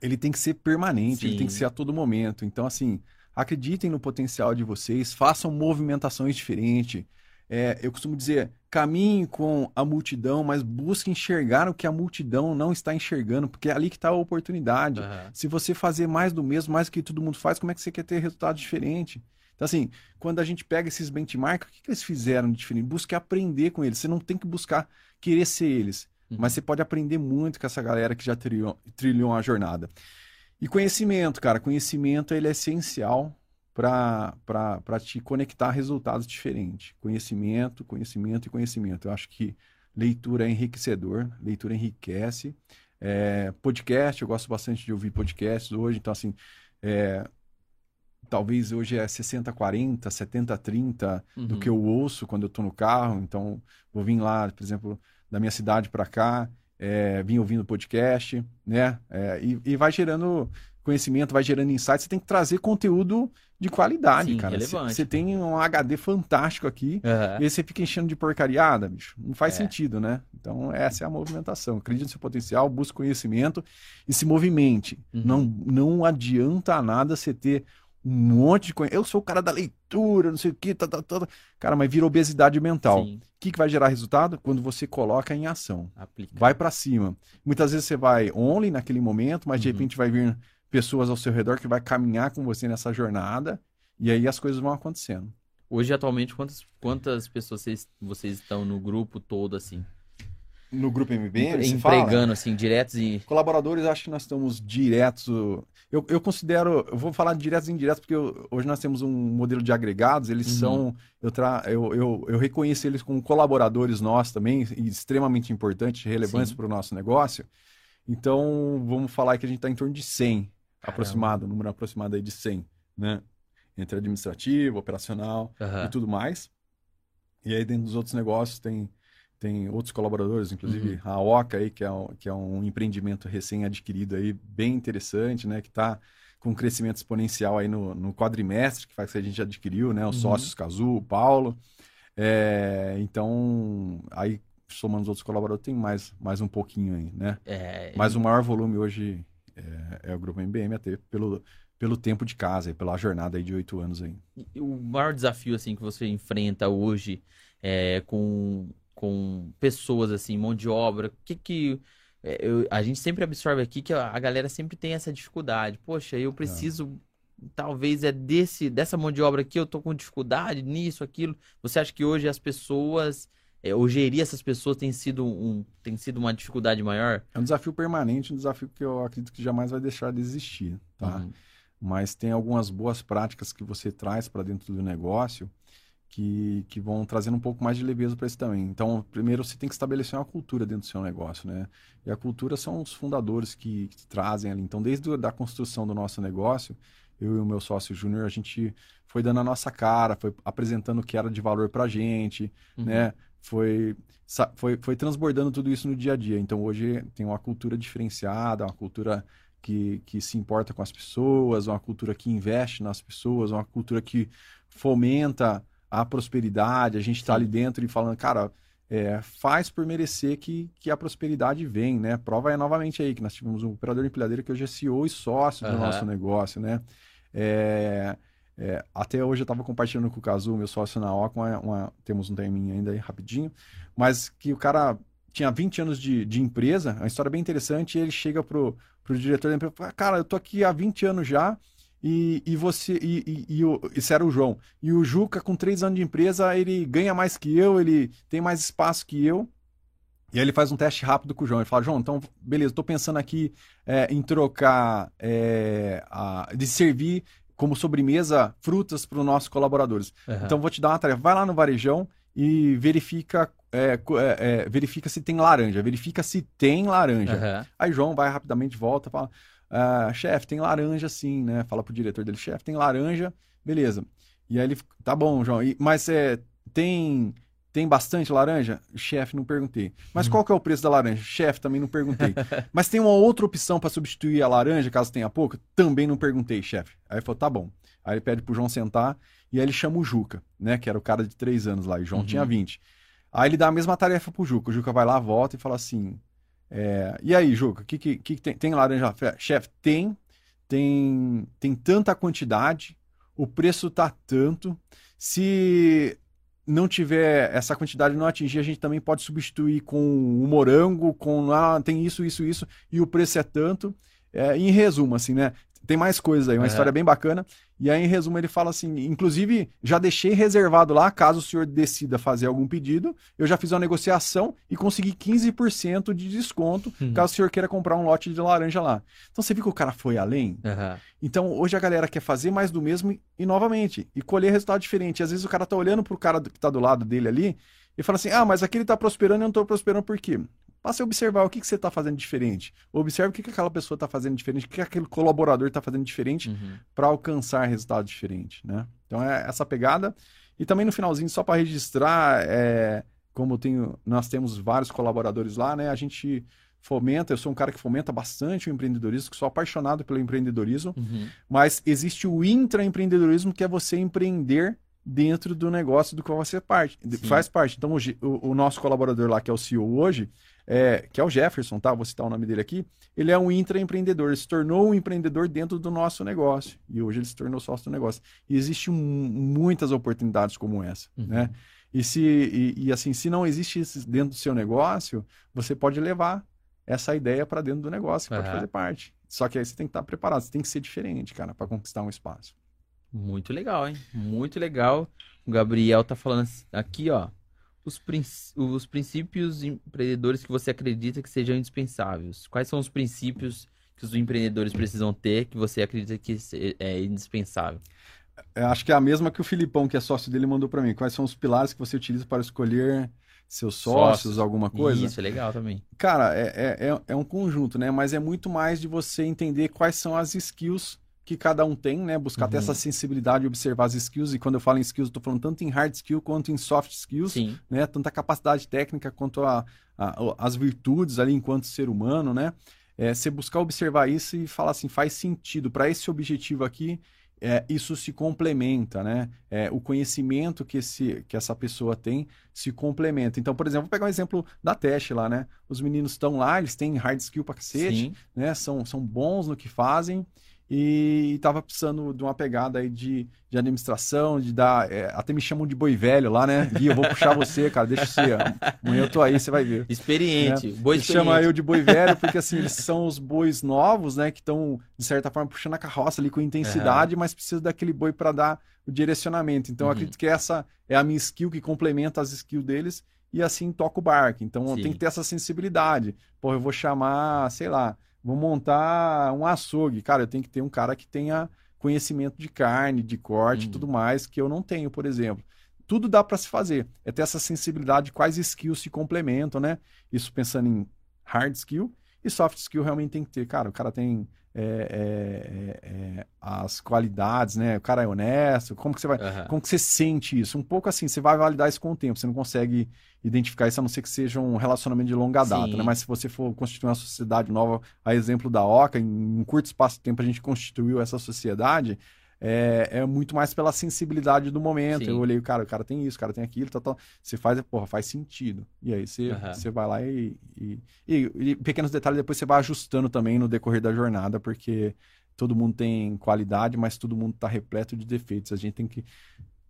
ele tem que ser permanente, Sim. ele tem que ser a todo momento. Então, assim, acreditem no potencial de vocês, façam movimentações diferentes é, eu costumo dizer, caminhe com a multidão, mas busque enxergar o que a multidão não está enxergando, porque é ali que está a oportunidade. Uhum. Se você fazer mais do mesmo, mais do que todo mundo faz, como é que você quer ter resultado diferente? Então, assim, quando a gente pega esses benchmarks, o que, que eles fizeram de diferente? Busque aprender com eles. Você não tem que buscar querer ser eles, uhum. mas você pode aprender muito com essa galera que já trilhou, trilhou a jornada. E conhecimento, cara, conhecimento ele é essencial para te conectar a resultados diferentes. Conhecimento, conhecimento e conhecimento. Eu acho que leitura é enriquecedor, leitura enriquece. É, podcast, eu gosto bastante de ouvir podcasts hoje, então assim, é, talvez hoje é 60-40, 70-30 uhum. do que eu ouço quando eu estou no carro, então vou vir lá, por exemplo, da minha cidade para cá, é, vim ouvindo podcast, né, é, e, e vai gerando conhecimento, vai gerando insights, você tem que trazer conteúdo de qualidade, Sim, cara. Você tem um HD fantástico aqui uhum. e você fica enchendo de porcariada, bicho. Não faz é. sentido, né? Então, essa é a movimentação. Acredite no seu potencial, busque conhecimento e se movimente. Uhum. Não, não adianta nada você ter um monte de conhecimento. Eu sou o cara da leitura, não sei o que, tá, tá, tá. cara, mas vira obesidade mental. O que, que vai gerar resultado? Quando você coloca em ação. Aplica. Vai para cima. Muitas vezes você vai only naquele momento, mas de uhum. repente vai vir pessoas ao seu redor que vai caminhar com você nessa jornada e aí as coisas vão acontecendo. Hoje, atualmente, quantas, quantas pessoas vocês, vocês estão no grupo todo, assim? No grupo MBM? Empregando, assim, diretos e... Colaboradores, acho que nós estamos diretos... Eu, eu considero... Eu vou falar de diretos e indiretos, porque eu, hoje nós temos um modelo de agregados, eles uhum. são... Eu, tra, eu, eu, eu reconheço eles como colaboradores nossos também, extremamente importantes, relevantes para o nosso negócio. Então, vamos falar que a gente está em torno de 100 aproximado, um número aproximado aí de 100, né? Entre administrativo, operacional uhum. e tudo mais. E aí dentro dos outros negócios tem tem outros colaboradores, inclusive uhum. a Oca aí, que é, um, que é um empreendimento recém-adquirido aí, bem interessante, né? Que está com crescimento exponencial aí no, no quadrimestre, que faz que a gente adquiriu, né? Os uhum. sócios Cazu, o Paulo. É, então, aí somando os outros colaboradores, tem mais, mais um pouquinho aí, né? É, Mas o maior volume hoje é, é o grupo MBM, até pelo, pelo tempo de casa, pela jornada aí de oito anos aí. O maior desafio assim que você enfrenta hoje é, com, com pessoas assim, mão de obra, que que é, eu, a gente sempre absorve aqui que a, a, galera sempre tem essa dificuldade. Poxa, eu preciso talvez é desse dessa mão de obra aqui eu tô com dificuldade nisso, aquilo. Você acha que hoje as pessoas é, ou gerir essas pessoas tem sido, um, tem sido uma dificuldade maior? É um desafio permanente, um desafio que eu acredito que jamais vai deixar de existir, tá? Uhum. Mas tem algumas boas práticas que você traz para dentro do negócio que, que vão trazendo um pouco mais de leveza para isso também. Então, primeiro você tem que estabelecer uma cultura dentro do seu negócio, né? E a cultura são os fundadores que, que trazem ali. Então, desde a construção do nosso negócio, eu e o meu sócio júnior, a gente foi dando a nossa cara, foi apresentando o que era de valor para a gente, uhum. né? Foi, foi, foi transbordando tudo isso no dia a dia. Então hoje tem uma cultura diferenciada, uma cultura que, que se importa com as pessoas, uma cultura que investe nas pessoas, uma cultura que fomenta a prosperidade. A gente está ali dentro e falando, cara, é, faz por merecer que, que a prosperidade vem, né? Prova é novamente aí que nós tivemos um operador de empilhadeira que hoje é CEO e sócio uhum. do nosso negócio, né? É, é, até hoje eu estava compartilhando com o Cazu, meu sócio na OCA, uma, uma, temos um terminho ainda aí rapidinho, mas que o cara tinha 20 anos de, de empresa, uma história bem interessante, e ele chega pro, pro diretor da empresa e fala, cara, eu tô aqui há 20 anos já, e, e você, e, e, e o, isso era o João, e o Juca com 3 anos de empresa, ele ganha mais que eu, ele tem mais espaço que eu, e aí ele faz um teste rápido com o João. Ele fala, João, então, beleza, estou pensando aqui é, em trocar, é, a, de servir como sobremesa frutas para os nossos colaboradores. Uhum. Então, vou te dar uma tarefa. Vai lá no varejão e verifica, é, é, é, verifica se tem laranja. Verifica se tem laranja. Uhum. Aí João vai rapidamente, volta fala, ah, chefe, tem laranja sim, né? Fala pro diretor dele, chefe, tem laranja, beleza. E aí ele, tá bom, João, e, mas é, tem tem bastante laranja? Chefe, não perguntei. Mas hum. qual que é o preço da laranja? Chefe, também não perguntei. Mas tem uma outra opção para substituir a laranja, caso tenha pouca? Também não perguntei, chefe. Aí ele falou, tá bom. Aí ele pede pro João sentar e aí ele chama o Juca, né? Que era o cara de três anos lá, e o João uhum. tinha 20. Aí ele dá a mesma tarefa pro Juca. O Juca vai lá, volta e fala assim: é, E aí, Juca, o que, que, que, tem? Tem laranja? Chefe, tem. Tem, tem tanta quantidade, o preço tá tanto. Se não tiver essa quantidade não atingir, a gente também pode substituir com o morango, com ah, tem isso, isso, isso, e o preço é tanto. É, em resumo, assim, né? Tem mais coisas aí, uma história bem bacana. E aí, em resumo, ele fala assim: inclusive, já deixei reservado lá, caso o senhor decida fazer algum pedido, eu já fiz uma negociação e consegui 15% de desconto, uhum. caso o senhor queira comprar um lote de laranja lá. Então você viu que o cara foi além? Uhum. Então hoje a galera quer fazer mais do mesmo e, e novamente, e colher resultado diferente. E, às vezes o cara tá olhando pro cara que tá do lado dele ali e fala assim: ah, mas aquele tá prosperando e eu não tô prosperando por quê? Passe a observar o que, que você está fazendo diferente. Observe o que, que aquela pessoa está fazendo diferente, o que, que aquele colaborador está fazendo diferente uhum. para alcançar resultado diferente, né? Então é essa pegada. E também no finalzinho, só para registrar, é, como tenho, nós temos vários colaboradores lá, né? A gente fomenta, eu sou um cara que fomenta bastante o empreendedorismo, que sou apaixonado pelo empreendedorismo, uhum. mas existe o intraempreendedorismo, que é você empreender dentro do negócio do qual você parte, faz parte. Então, o, o, o, nosso colaborador lá, que é o CEO hoje, é, que é o Jefferson, tá? Vou citar o nome dele aqui. Ele é um intraempreendedor, ele se tornou um empreendedor dentro do nosso negócio. E hoje ele se tornou sócio do negócio. E existem muitas oportunidades como essa, uhum. né? E, se, e, e, assim, se não existe isso dentro do seu negócio, você pode levar essa ideia para dentro do negócio, que uhum. pode fazer parte. Só que aí você tem que estar preparado, você tem que ser diferente, cara, para conquistar um espaço. Muito legal, hein? Muito legal. O Gabriel tá falando aqui, ó os, os princípios empreendedores que você acredita que sejam indispensáveis? Quais são os princípios que os empreendedores precisam ter que você acredita que é indispensável? Eu acho que é a mesma que o Filipão, que é sócio dele, mandou para mim. Quais são os pilares que você utiliza para escolher seus sócios, sócios, alguma coisa? Isso, é legal também. Cara, é, é, é, é um conjunto, né? Mas é muito mais de você entender quais são as skills que cada um tem, né? Buscar uhum. ter essa sensibilidade e observar as skills. E quando eu falo em skills, eu tô falando tanto em hard skill quanto em soft skills, Sim. né? Tanto a capacidade técnica quanto a, a, as virtudes ali enquanto ser humano, né? é, você buscar observar isso e falar assim, faz sentido para esse objetivo aqui, é, isso se complementa, né? É, o conhecimento que, esse, que essa pessoa tem se complementa. Então, por exemplo, vou pegar um exemplo da teste lá, né? Os meninos estão lá, eles têm hard skill pra cacete, Sim. né? São, são bons no que fazem e estava precisando de uma pegada aí de, de administração, de dar. É, até me chamam de boi velho lá, né? Gui, eu vou puxar você, cara, deixa você. Amanhã eu tô aí, você vai ver. Experiente, né? boi experiente. Chama eu de boi velho porque, assim, eles são os bois novos, né? Que estão, de certa forma, puxando a carroça ali com intensidade, uhum. mas precisa daquele boi para dar o direcionamento. Então, uhum. acredito que essa é a minha skill que complementa as skills deles e assim toca o barco. Então, Sim. tem que ter essa sensibilidade. Pô, eu vou chamar, sei lá vou montar um açougue. Cara, eu tenho que ter um cara que tenha conhecimento de carne, de corte e uhum. tudo mais, que eu não tenho, por exemplo. Tudo dá para se fazer. É ter essa sensibilidade de quais skills se complementam, né? Isso pensando em hard skill e soft skill realmente tem que ter. Cara, o cara tem é, é, é, as qualidades, né? O cara é honesto. Como que você vai, uhum. como que você sente isso? Um pouco assim, você vai validar isso com o tempo. Você não consegue identificar isso a não ser que seja um relacionamento de longa data, né? Mas se você for constituir uma sociedade nova, a exemplo da Oca, em um curto espaço de tempo a gente constituiu essa sociedade é, é muito mais pela sensibilidade do momento. Sim. Eu olhei, cara, o cara tem isso, o cara tem aquilo, tal, tal. Você faz, porra, faz sentido. E aí você, uhum. você vai lá e, e, e, e, pequenos detalhes depois você vai ajustando também no decorrer da jornada, porque todo mundo tem qualidade, mas todo mundo está repleto de defeitos. A gente tem que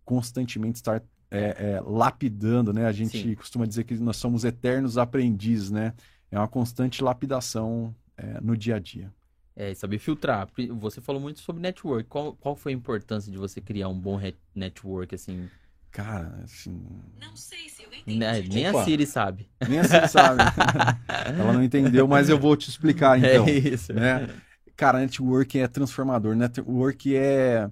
constantemente estar é, é, lapidando, né? A gente Sim. costuma dizer que nós somos eternos aprendizes, né? É uma constante lapidação é, no dia a dia. É, saber filtrar. Você falou muito sobre network. Qual, qual foi a importância de você criar um bom network, assim? Cara, assim. Não sei se eu entendi. Né, nem a Siri sabe. Nem a Siri sabe. Ela não entendeu, mas eu vou te explicar é então. É isso. Né? Cara, network é transformador. Network é.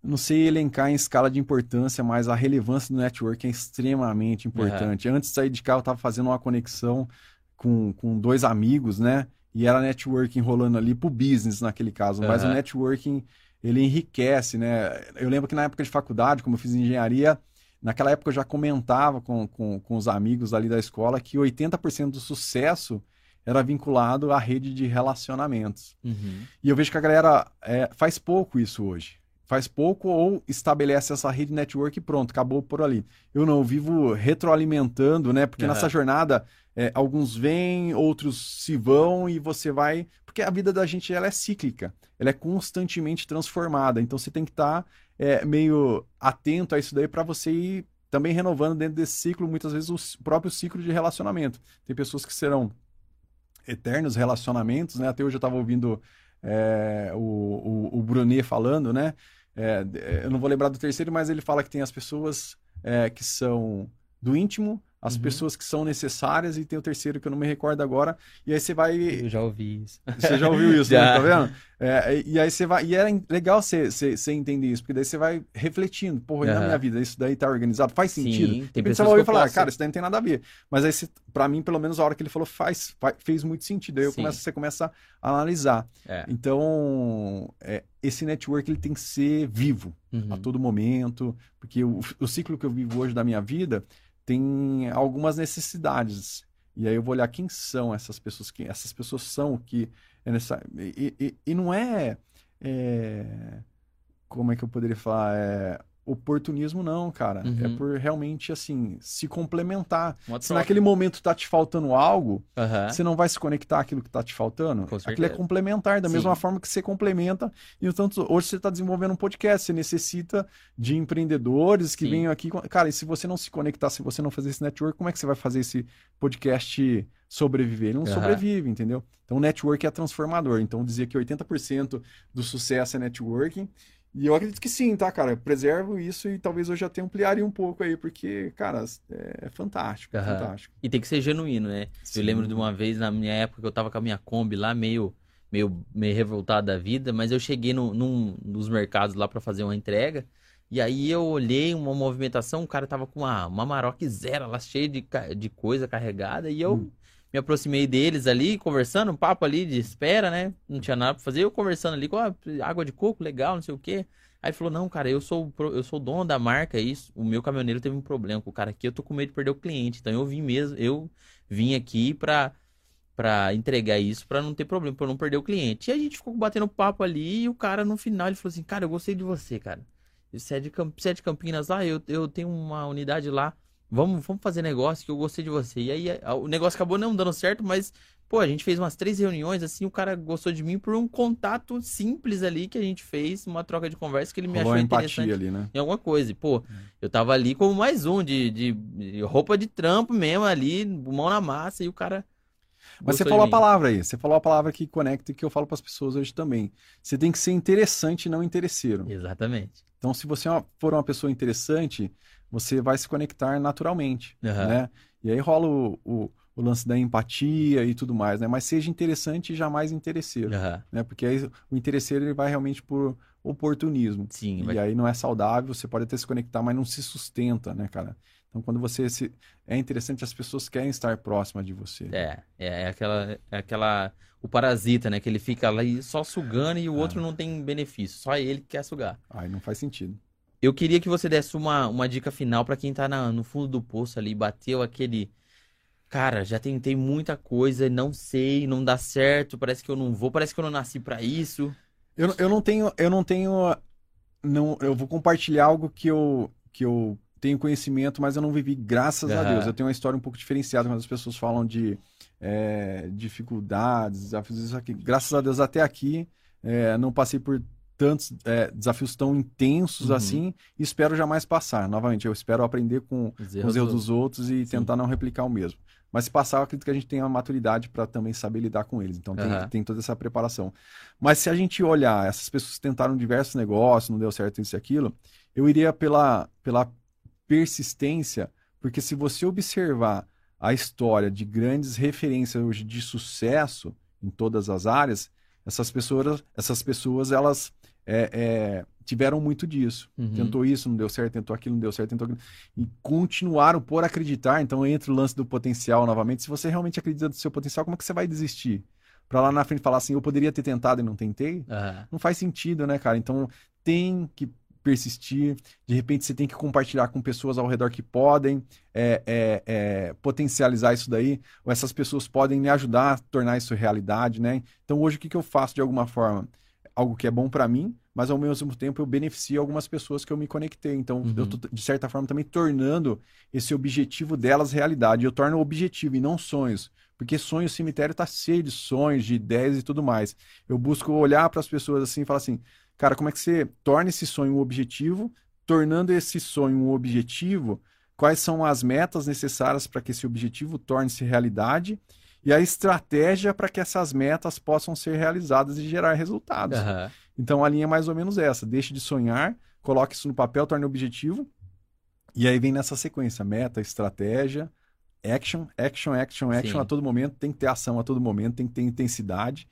Não sei elencar em escala de importância, mas a relevância do network é extremamente importante. Uhum. Antes de sair de carro, eu estava fazendo uma conexão com, com dois amigos, né? E era networking rolando ali pro business naquele caso. Mas uhum. o networking, ele enriquece, né? Eu lembro que na época de faculdade, como eu fiz engenharia, naquela época eu já comentava com, com, com os amigos ali da escola que 80% do sucesso era vinculado à rede de relacionamentos. Uhum. E eu vejo que a galera é, faz pouco isso hoje. Faz pouco ou estabelece essa rede network e pronto, acabou por ali. Eu não, eu vivo retroalimentando, né? Porque uhum. nessa jornada é, alguns vêm, outros se vão e você vai. Porque a vida da gente ela é cíclica, ela é constantemente transformada. Então você tem que estar tá, é, meio atento a isso daí para você ir também renovando dentro desse ciclo, muitas vezes, o próprio ciclo de relacionamento. Tem pessoas que serão eternos relacionamentos, né? Até hoje eu estava ouvindo é, o, o, o Brunet falando, né? É, eu não vou lembrar do terceiro, mas ele fala que tem as pessoas é, que são do íntimo, as uhum. pessoas que são necessárias e tem o terceiro que eu não me recordo agora. E aí você vai. Eu já ouvi isso. Você já ouviu isso, né? tá vendo? É, e aí você vai. E era legal você, você, você entender isso, porque daí você vai refletindo. Porra, uhum. na minha vida, isso daí tá organizado? Faz sentido? Sim, tem pessoas você vai falar, cara, isso daí não tem nada a ver. Mas aí, pra mim, pelo menos a hora que ele falou, faz, faz fez muito sentido. Aí eu começo, você começa a analisar. É. Então, é, esse network ele tem que ser vivo uhum. a todo momento, porque o, o ciclo que eu vivo hoje da minha vida tem algumas necessidades. E aí eu vou olhar quem são essas pessoas, quem essas pessoas são o que é necessário. E, e, e não é, é, Como é que eu poderia falar? É, oportunismo não, cara. É uhum. É por realmente, assim, se complementar. Uma se naquele momento tá te faltando algo, uhum. você não vai se conectar àquilo que tá te faltando. Aquilo é complementar, da Sim. mesma forma que você complementa. E tanto hoje você está desenvolvendo um podcast, você necessita de empreendedores que Sim. venham aqui. Cara, e se você não se conectar, se você não fazer esse network, como é que você vai fazer esse podcast sobreviver? Ele não uhum. sobrevive, entendeu? Então, o network é transformador. Então, dizia que 80% do sucesso é networking e eu acredito que sim, tá, cara? Eu preservo isso e talvez eu já tenha ampliaria um pouco aí, porque, cara, é fantástico, uhum. fantástico. E tem que ser genuíno, né? Sim. Eu lembro de uma vez, na minha época, que eu tava com a minha Kombi lá, meio, meio, meio revoltado da vida, mas eu cheguei no, num dos mercados lá para fazer uma entrega, e aí eu olhei uma movimentação, o cara tava com uma, uma Maroc zero lá, cheia de, de coisa carregada, e eu... Hum me aproximei deles ali, conversando, um papo ali de espera, né? Não tinha nada pra fazer. Eu conversando ali com água de coco, legal, não sei o quê. Aí ele falou: Não, cara, eu sou, eu sou dono da marca. Isso, o meu caminhoneiro teve um problema com o cara aqui. Eu tô com medo de perder o cliente. Então eu vim mesmo, eu vim aqui pra, para entregar isso para não ter problema, para não perder o cliente. E a gente ficou batendo papo ali e o cara no final ele falou assim: "Cara, eu gostei de você, cara. Você é de, você é de Campinas lá, eu, eu tenho uma unidade lá. Vamos, vamos fazer negócio que eu gostei de você". E aí o negócio acabou não dando certo, mas pô, a gente fez umas três reuniões assim, o cara gostou de mim por um contato simples ali que a gente fez, uma troca de conversa que ele me Rolou achou interessante ali, né? em alguma coisa. E, pô, é. eu tava ali como mais um de, de, de roupa de trampo mesmo ali, mão na massa e o cara mas você falou a palavra aí, você falou a palavra que conecta e que eu falo para as pessoas hoje também. Você tem que ser interessante e não interesseiro. Exatamente. Então, se você é for uma pessoa interessante, você vai se conectar naturalmente, uhum. né? E aí rola o, o, o, lance da empatia e tudo mais, né? Mas seja interessante e jamais interesseiro, uhum. né? Porque aí o interesseiro ele vai realmente por oportunismo. Sim. E vai... aí não é saudável, você pode até se conectar, mas não se sustenta, né, cara? Então, quando você se... é interessante, as pessoas querem estar próximas de você. É, é, é aquela, é aquela, o parasita, né? Que ele fica lá só sugando e o ah. outro não tem benefício, só ele que quer sugar. Aí não faz sentido. Eu queria que você desse uma, uma dica final para quem tá na, no fundo do poço ali, bateu aquele, cara, já tentei muita coisa, não sei, não dá certo, parece que eu não vou, parece que eu não nasci para isso. Eu, eu não tenho, eu não tenho, não, eu vou compartilhar algo que eu, que eu tenho conhecimento, mas eu não vivi, graças a Deus. Eu tenho uma história um pouco diferenciada quando as pessoas falam de é, dificuldades, desafios, isso aqui. Graças a Deus, até aqui, é, não passei por tantos é, desafios tão intensos uhum. assim e espero jamais passar. Novamente, eu espero aprender com os erros, com os erros dos outros e Sim. tentar não replicar o mesmo. Mas se passar, eu acredito que a gente tem a maturidade para também saber lidar com eles. Então tem, uhum. tem, toda essa preparação. Mas se a gente olhar, essas pessoas tentaram diversos negócios, não deu certo isso e aquilo, eu iria pela, pela persistência, porque se você observar a história de grandes referências hoje de sucesso em todas as áreas, essas pessoas, essas pessoas elas é, é, tiveram muito disso. Uhum. Tentou isso, não deu certo, tentou aquilo, não deu certo, tentou aquilo. E continuaram por acreditar. Então entra o lance do potencial novamente. Se você realmente acredita no seu potencial, como é que você vai desistir? Para lá na frente falar assim, eu poderia ter tentado e não tentei? Uhum. Não faz sentido, né, cara? Então tem que persistir. De repente você tem que compartilhar com pessoas ao redor que podem é, é, é, potencializar isso daí, ou essas pessoas podem me ajudar a tornar isso realidade, né? Então hoje o que, que eu faço de alguma forma? Algo que é bom para mim, mas ao mesmo tempo eu beneficio algumas pessoas que eu me conectei. Então uhum. eu tô, de certa forma, também tornando esse objetivo delas realidade. Eu torno objetivo e não sonhos. Porque sonho, o cemitério está cheio de sonhos, de ideias e tudo mais. Eu busco olhar para as pessoas assim e falar assim: Cara, como é que você torna esse sonho um objetivo? Tornando esse sonho um objetivo, quais são as metas necessárias para que esse objetivo torne-se realidade? E a estratégia para que essas metas possam ser realizadas e gerar resultados. Uhum. Então a linha é mais ou menos essa: deixe de sonhar, coloque isso no papel, torne objetivo. E aí vem nessa sequência: meta, estratégia, action, action, action, action Sim. a todo momento. Tem que ter ação a todo momento, tem que ter intensidade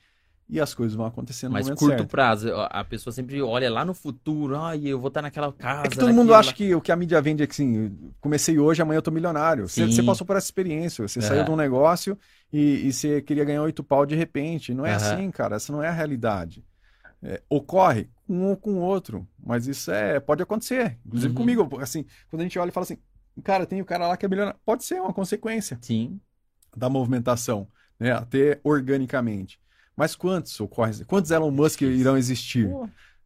e as coisas vão acontecendo Mas curto certo. prazo, a pessoa sempre olha lá no futuro, ai, eu vou estar naquela casa. É que todo mundo acha que o que a mídia vende é que assim, comecei hoje, amanhã eu tô milionário. Você, você, passou por essa experiência, você saiu de um negócio e, e, você queria ganhar oito pau de repente. Não é assim, cara, essa não é a realidade. É, ocorre um ou com o outro, mas isso é pode acontecer. Inclusive uhum. comigo, assim, quando a gente olha e fala assim, cara, tem o cara lá que é milionário, pode ser uma consequência. Sim. Da movimentação, né, até organicamente. Mas quantos ocorrem? Quantos Elon Musk irão existir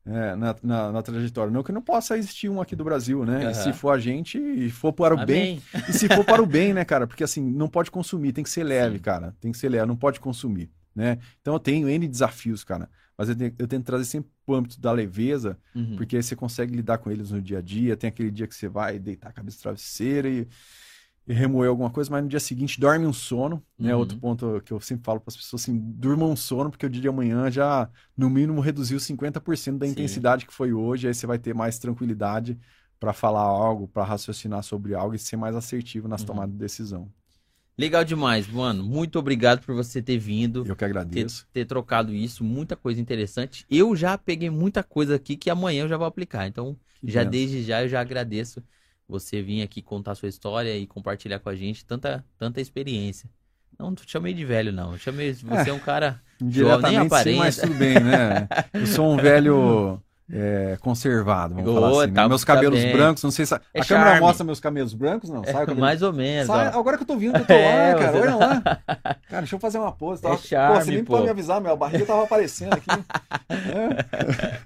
é, na, na, na, trajetória? Não que não possa existir um aqui do Brasil, né? Uhum. se for a gente e for para o Amém. bem. E se for para o bem, né, cara? Porque assim, não pode consumir, tem que ser leve, Sim. cara. Tem que ser leve, não pode consumir. Né? Então eu tenho N desafios, cara. Mas eu, tenho, eu tento trazer sempre o âmbito da leveza, uhum. porque aí você consegue lidar com eles no dia a dia. Tem aquele dia que você vai deitar a cabeça travesseira e e remoer alguma coisa, mas no dia seguinte dorme um sono, né? Uhum. Outro ponto que eu sempre falo para as pessoas assim, durmam um sono, porque o dia de amanhã já, no mínimo, reduziu 50% da Sim. intensidade que foi hoje, aí você vai ter mais tranquilidade para falar algo, para raciocinar sobre algo e ser mais assertivo nas uhum. tomadas de decisão. Legal demais, mano. Muito obrigado por você ter vindo. Eu que agradeço. Ter, ter, trocado isso, muita coisa interessante. Eu já peguei muita coisa aqui que amanhã eu já vou aplicar. Então, que já desde já eu já agradeço você vir aqui contar sua história e compartilhar com a gente tanta, tanta experiência. Não te chamei de velho, não. Eu chamei. Você é, é um cara jovem, nem aparência. Sim, mas tudo bem, né? Eu sou um velho é, conservado, vamos falar assim. Né? Tá, meus cabelos tá brancos, não sei se. A, é a câmera mostra meus cabelos brancos, não? Sai cabelo... Mais ou menos. Sai... Agora que eu tô vindo, eu tô é, lá, cara. Olha lá. Cara, deixa eu fazer uma pose. Tava... É charme, pô, você nem pode me avisar, minha barriga tava aparecendo aqui. é.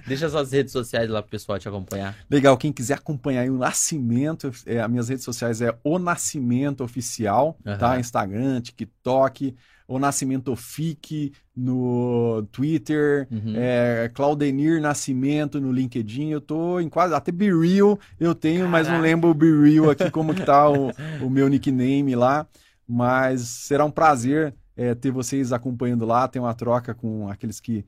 Deixa suas redes sociais lá pro pessoal te acompanhar. Legal, quem quiser acompanhar o Nascimento, é, as minhas redes sociais é o Nascimento Oficial, uhum. tá? Instagram, TikTok o Nascimento Fique no Twitter, uhum. é, Claudenir Nascimento no LinkedIn. Eu tô em quase. Até Bereal eu tenho, Caraca. mas não lembro o Bereal aqui, como que tá o, o meu nickname lá. Mas será um prazer é, ter vocês acompanhando lá, ter uma troca com aqueles que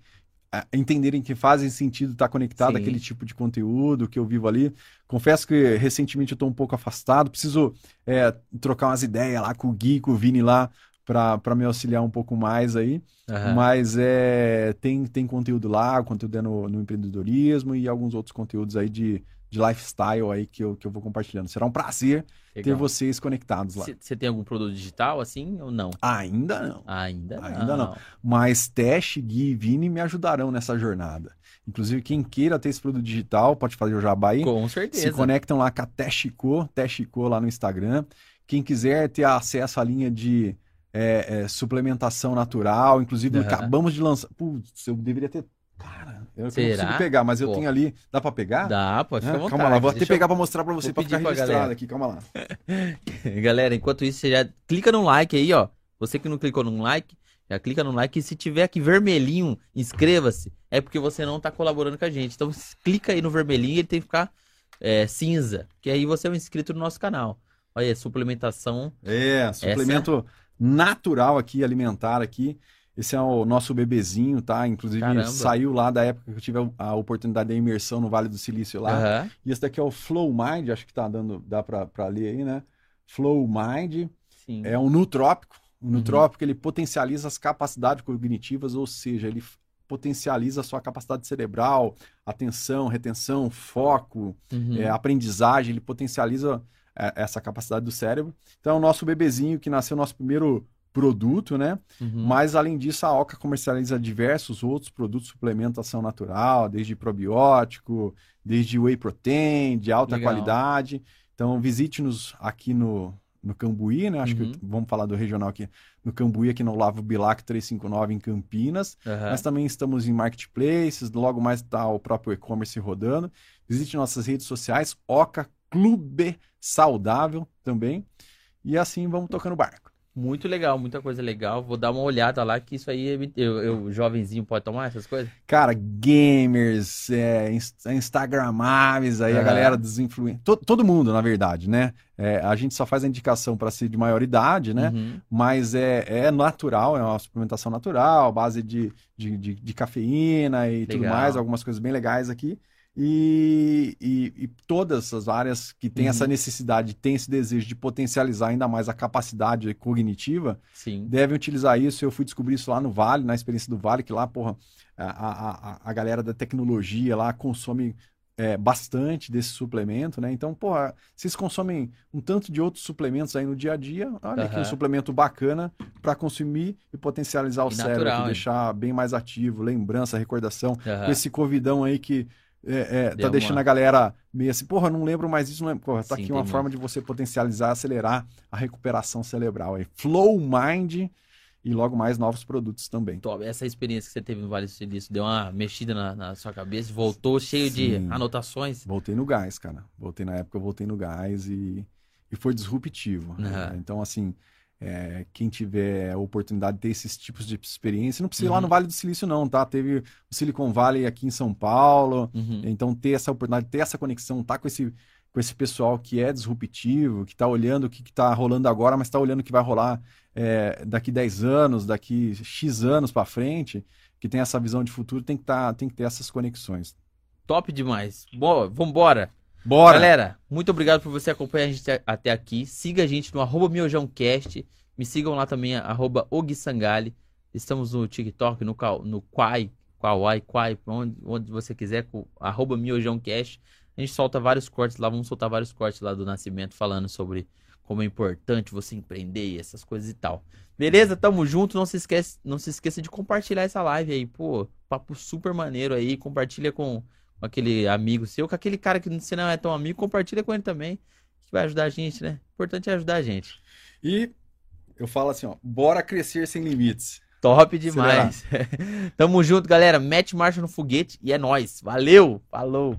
é, entenderem que fazem sentido estar conectado Sim. àquele tipo de conteúdo que eu vivo ali. Confesso que recentemente eu estou um pouco afastado, preciso é, trocar umas ideias lá com o Gui, com o Vini lá, para me auxiliar um pouco mais aí. Uhum. Mas é, tem, tem conteúdo lá, conteúdo é no, no empreendedorismo e alguns outros conteúdos aí de, de lifestyle aí que eu, que eu vou compartilhando. Será um prazer Legal. ter vocês conectados lá. Você tem algum produto digital assim ou não? Ainda não. Ainda não. Ainda não. Mas Teste, Gui e Vini me ajudarão nessa jornada. Inclusive, quem queira ter esse produto digital, pode fazer o jabá aí. Com certeza. Se conectam lá com a Testico, Testico lá no Instagram. Quem quiser ter acesso à linha de é, é, suplementação natural. Inclusive, uhum. acabamos de lançar. Putz, eu deveria ter. Cara, eu Será? não consigo pegar, mas eu Pô. tenho ali. Dá pra pegar? Dá, pode ficar é, Calma lá, vou até pegar eu... pra mostrar pra você, vou pra ficar registrado aqui. Calma lá. galera, enquanto isso, você já clica no like aí, ó. Você que não clicou no like, já clica no like. E se tiver aqui vermelhinho, inscreva-se. É porque você não tá colaborando com a gente. Então, clica aí no vermelhinho e ele tem que ficar é, cinza. Que aí você é um inscrito no nosso canal. Olha, suplementação. É, suplemento. Essa natural aqui, alimentar aqui. Esse é o nosso bebezinho, tá? Inclusive Caramba. saiu lá da época que eu tive a oportunidade da imersão no Vale do Silício lá. Uhum. E esse daqui é o Flow Mind, acho que tá dando, dá pra, pra ler aí, né? Flow Mind Sim. é um nutrópico. O uhum. nutrópico ele potencializa as capacidades cognitivas, ou seja, ele potencializa a sua capacidade cerebral, atenção, retenção, foco, uhum. é, aprendizagem, ele potencializa essa capacidade do cérebro. Então, é o nosso bebezinho que nasceu nosso primeiro produto, né? Uhum. Mas além disso, a Oca comercializa diversos outros produtos de suplementação natural, desde probiótico, desde whey protein, de alta Legal. qualidade. Então visite-nos aqui no, no Cambuí, né? Acho uhum. que vamos falar do regional aqui no Cambuí, aqui no Lavo Bilac 359 em Campinas. Uhum. Mas também estamos em marketplaces, logo mais está o próprio e-commerce rodando. Visite nossas redes sociais, Oca Clube Saudável também. E assim vamos tocando barco. Muito legal, muita coisa legal. Vou dar uma olhada lá, que isso aí, eu, eu jovenzinho, pode tomar essas coisas? Cara, gamers, é, instagramáveis, aí uhum. a galera dos influencers. Todo, todo, mundo, na verdade, né? É, a gente só faz a indicação para ser de maior idade, né? Uhum. Mas é, é natural, é uma suplementação natural, base de, de, de, de cafeína e legal. tudo mais, algumas coisas bem legais aqui. E, e, e, todas as áreas que têm uhum. essa necessidade, têm esse desejo de potencializar ainda mais a capacidade cognitiva, Sim. devem utilizar isso. Eu fui descobrir isso lá no Vale, na experiência do Vale, que lá, porra, a, a, a galera da tecnologia lá consome é, bastante desse suplemento, né? Então, porra, vocês consomem um tanto de outros suplementos aí no dia a dia, olha uhum. aqui um suplemento bacana para consumir e potencializar o e cérebro, natural, deixar bem mais ativo, lembrança, recordação. Uhum. Com esse covidão aí que é, é, tá uma... deixando a galera meio assim, porra, não lembro mais isso, não lembro. Porra, tá Sim, aqui uma forma de você potencializar, acelerar a recuperação cerebral. É Flow Mind e logo mais novos produtos também. Top. Essa experiência que você teve no Vale do Silício deu uma mexida na, na sua cabeça, voltou cheio Sim. de anotações? Voltei no gás, cara. Voltei na época, eu voltei no gás e, e foi disruptivo. Uhum. Né? Então, assim, é, quem tiver a oportunidade de ter esses tipos de experiência, não precisa uhum. ir lá no uhum. Vale do Silício, não, tá? Teve o Silicon Valley aqui em São Paulo, uhum. então ter essa oportunidade, ter essa conexão, tá com esse, com esse pessoal que é disruptivo, que está olhando o que está rolando agora, mas está olhando o que vai rolar é, daqui 10 anos, daqui X anos para frente, que tem essa visão de futuro, tem que, tá, tem que ter essas conexões. Top demais. Boa, vambora. Bora! Galera, muito obrigado por você acompanhar a gente até aqui. Siga a gente no arroba miojãocast. Me sigam lá também, arroba. Estamos no TikTok, no, no Quai, Quai, Quai, onde, onde você quiser, com arroba miojãocast. A gente solta vários cortes lá, vamos soltar vários cortes lá do Nascimento falando sobre como é importante você empreender e essas coisas e tal. Beleza? Tamo junto. Não se esquece, não se esqueça de compartilhar essa live aí. Pô, papo super maneiro aí. Compartilha com aquele amigo seu, com aquele cara que você não é tão amigo, compartilha com ele também. Que vai ajudar a gente, né? O importante é ajudar a gente. E eu falo assim, ó, bora crescer sem limites. Top demais. Tamo junto, galera. Mete marcha no foguete e é nós. Valeu. Falou.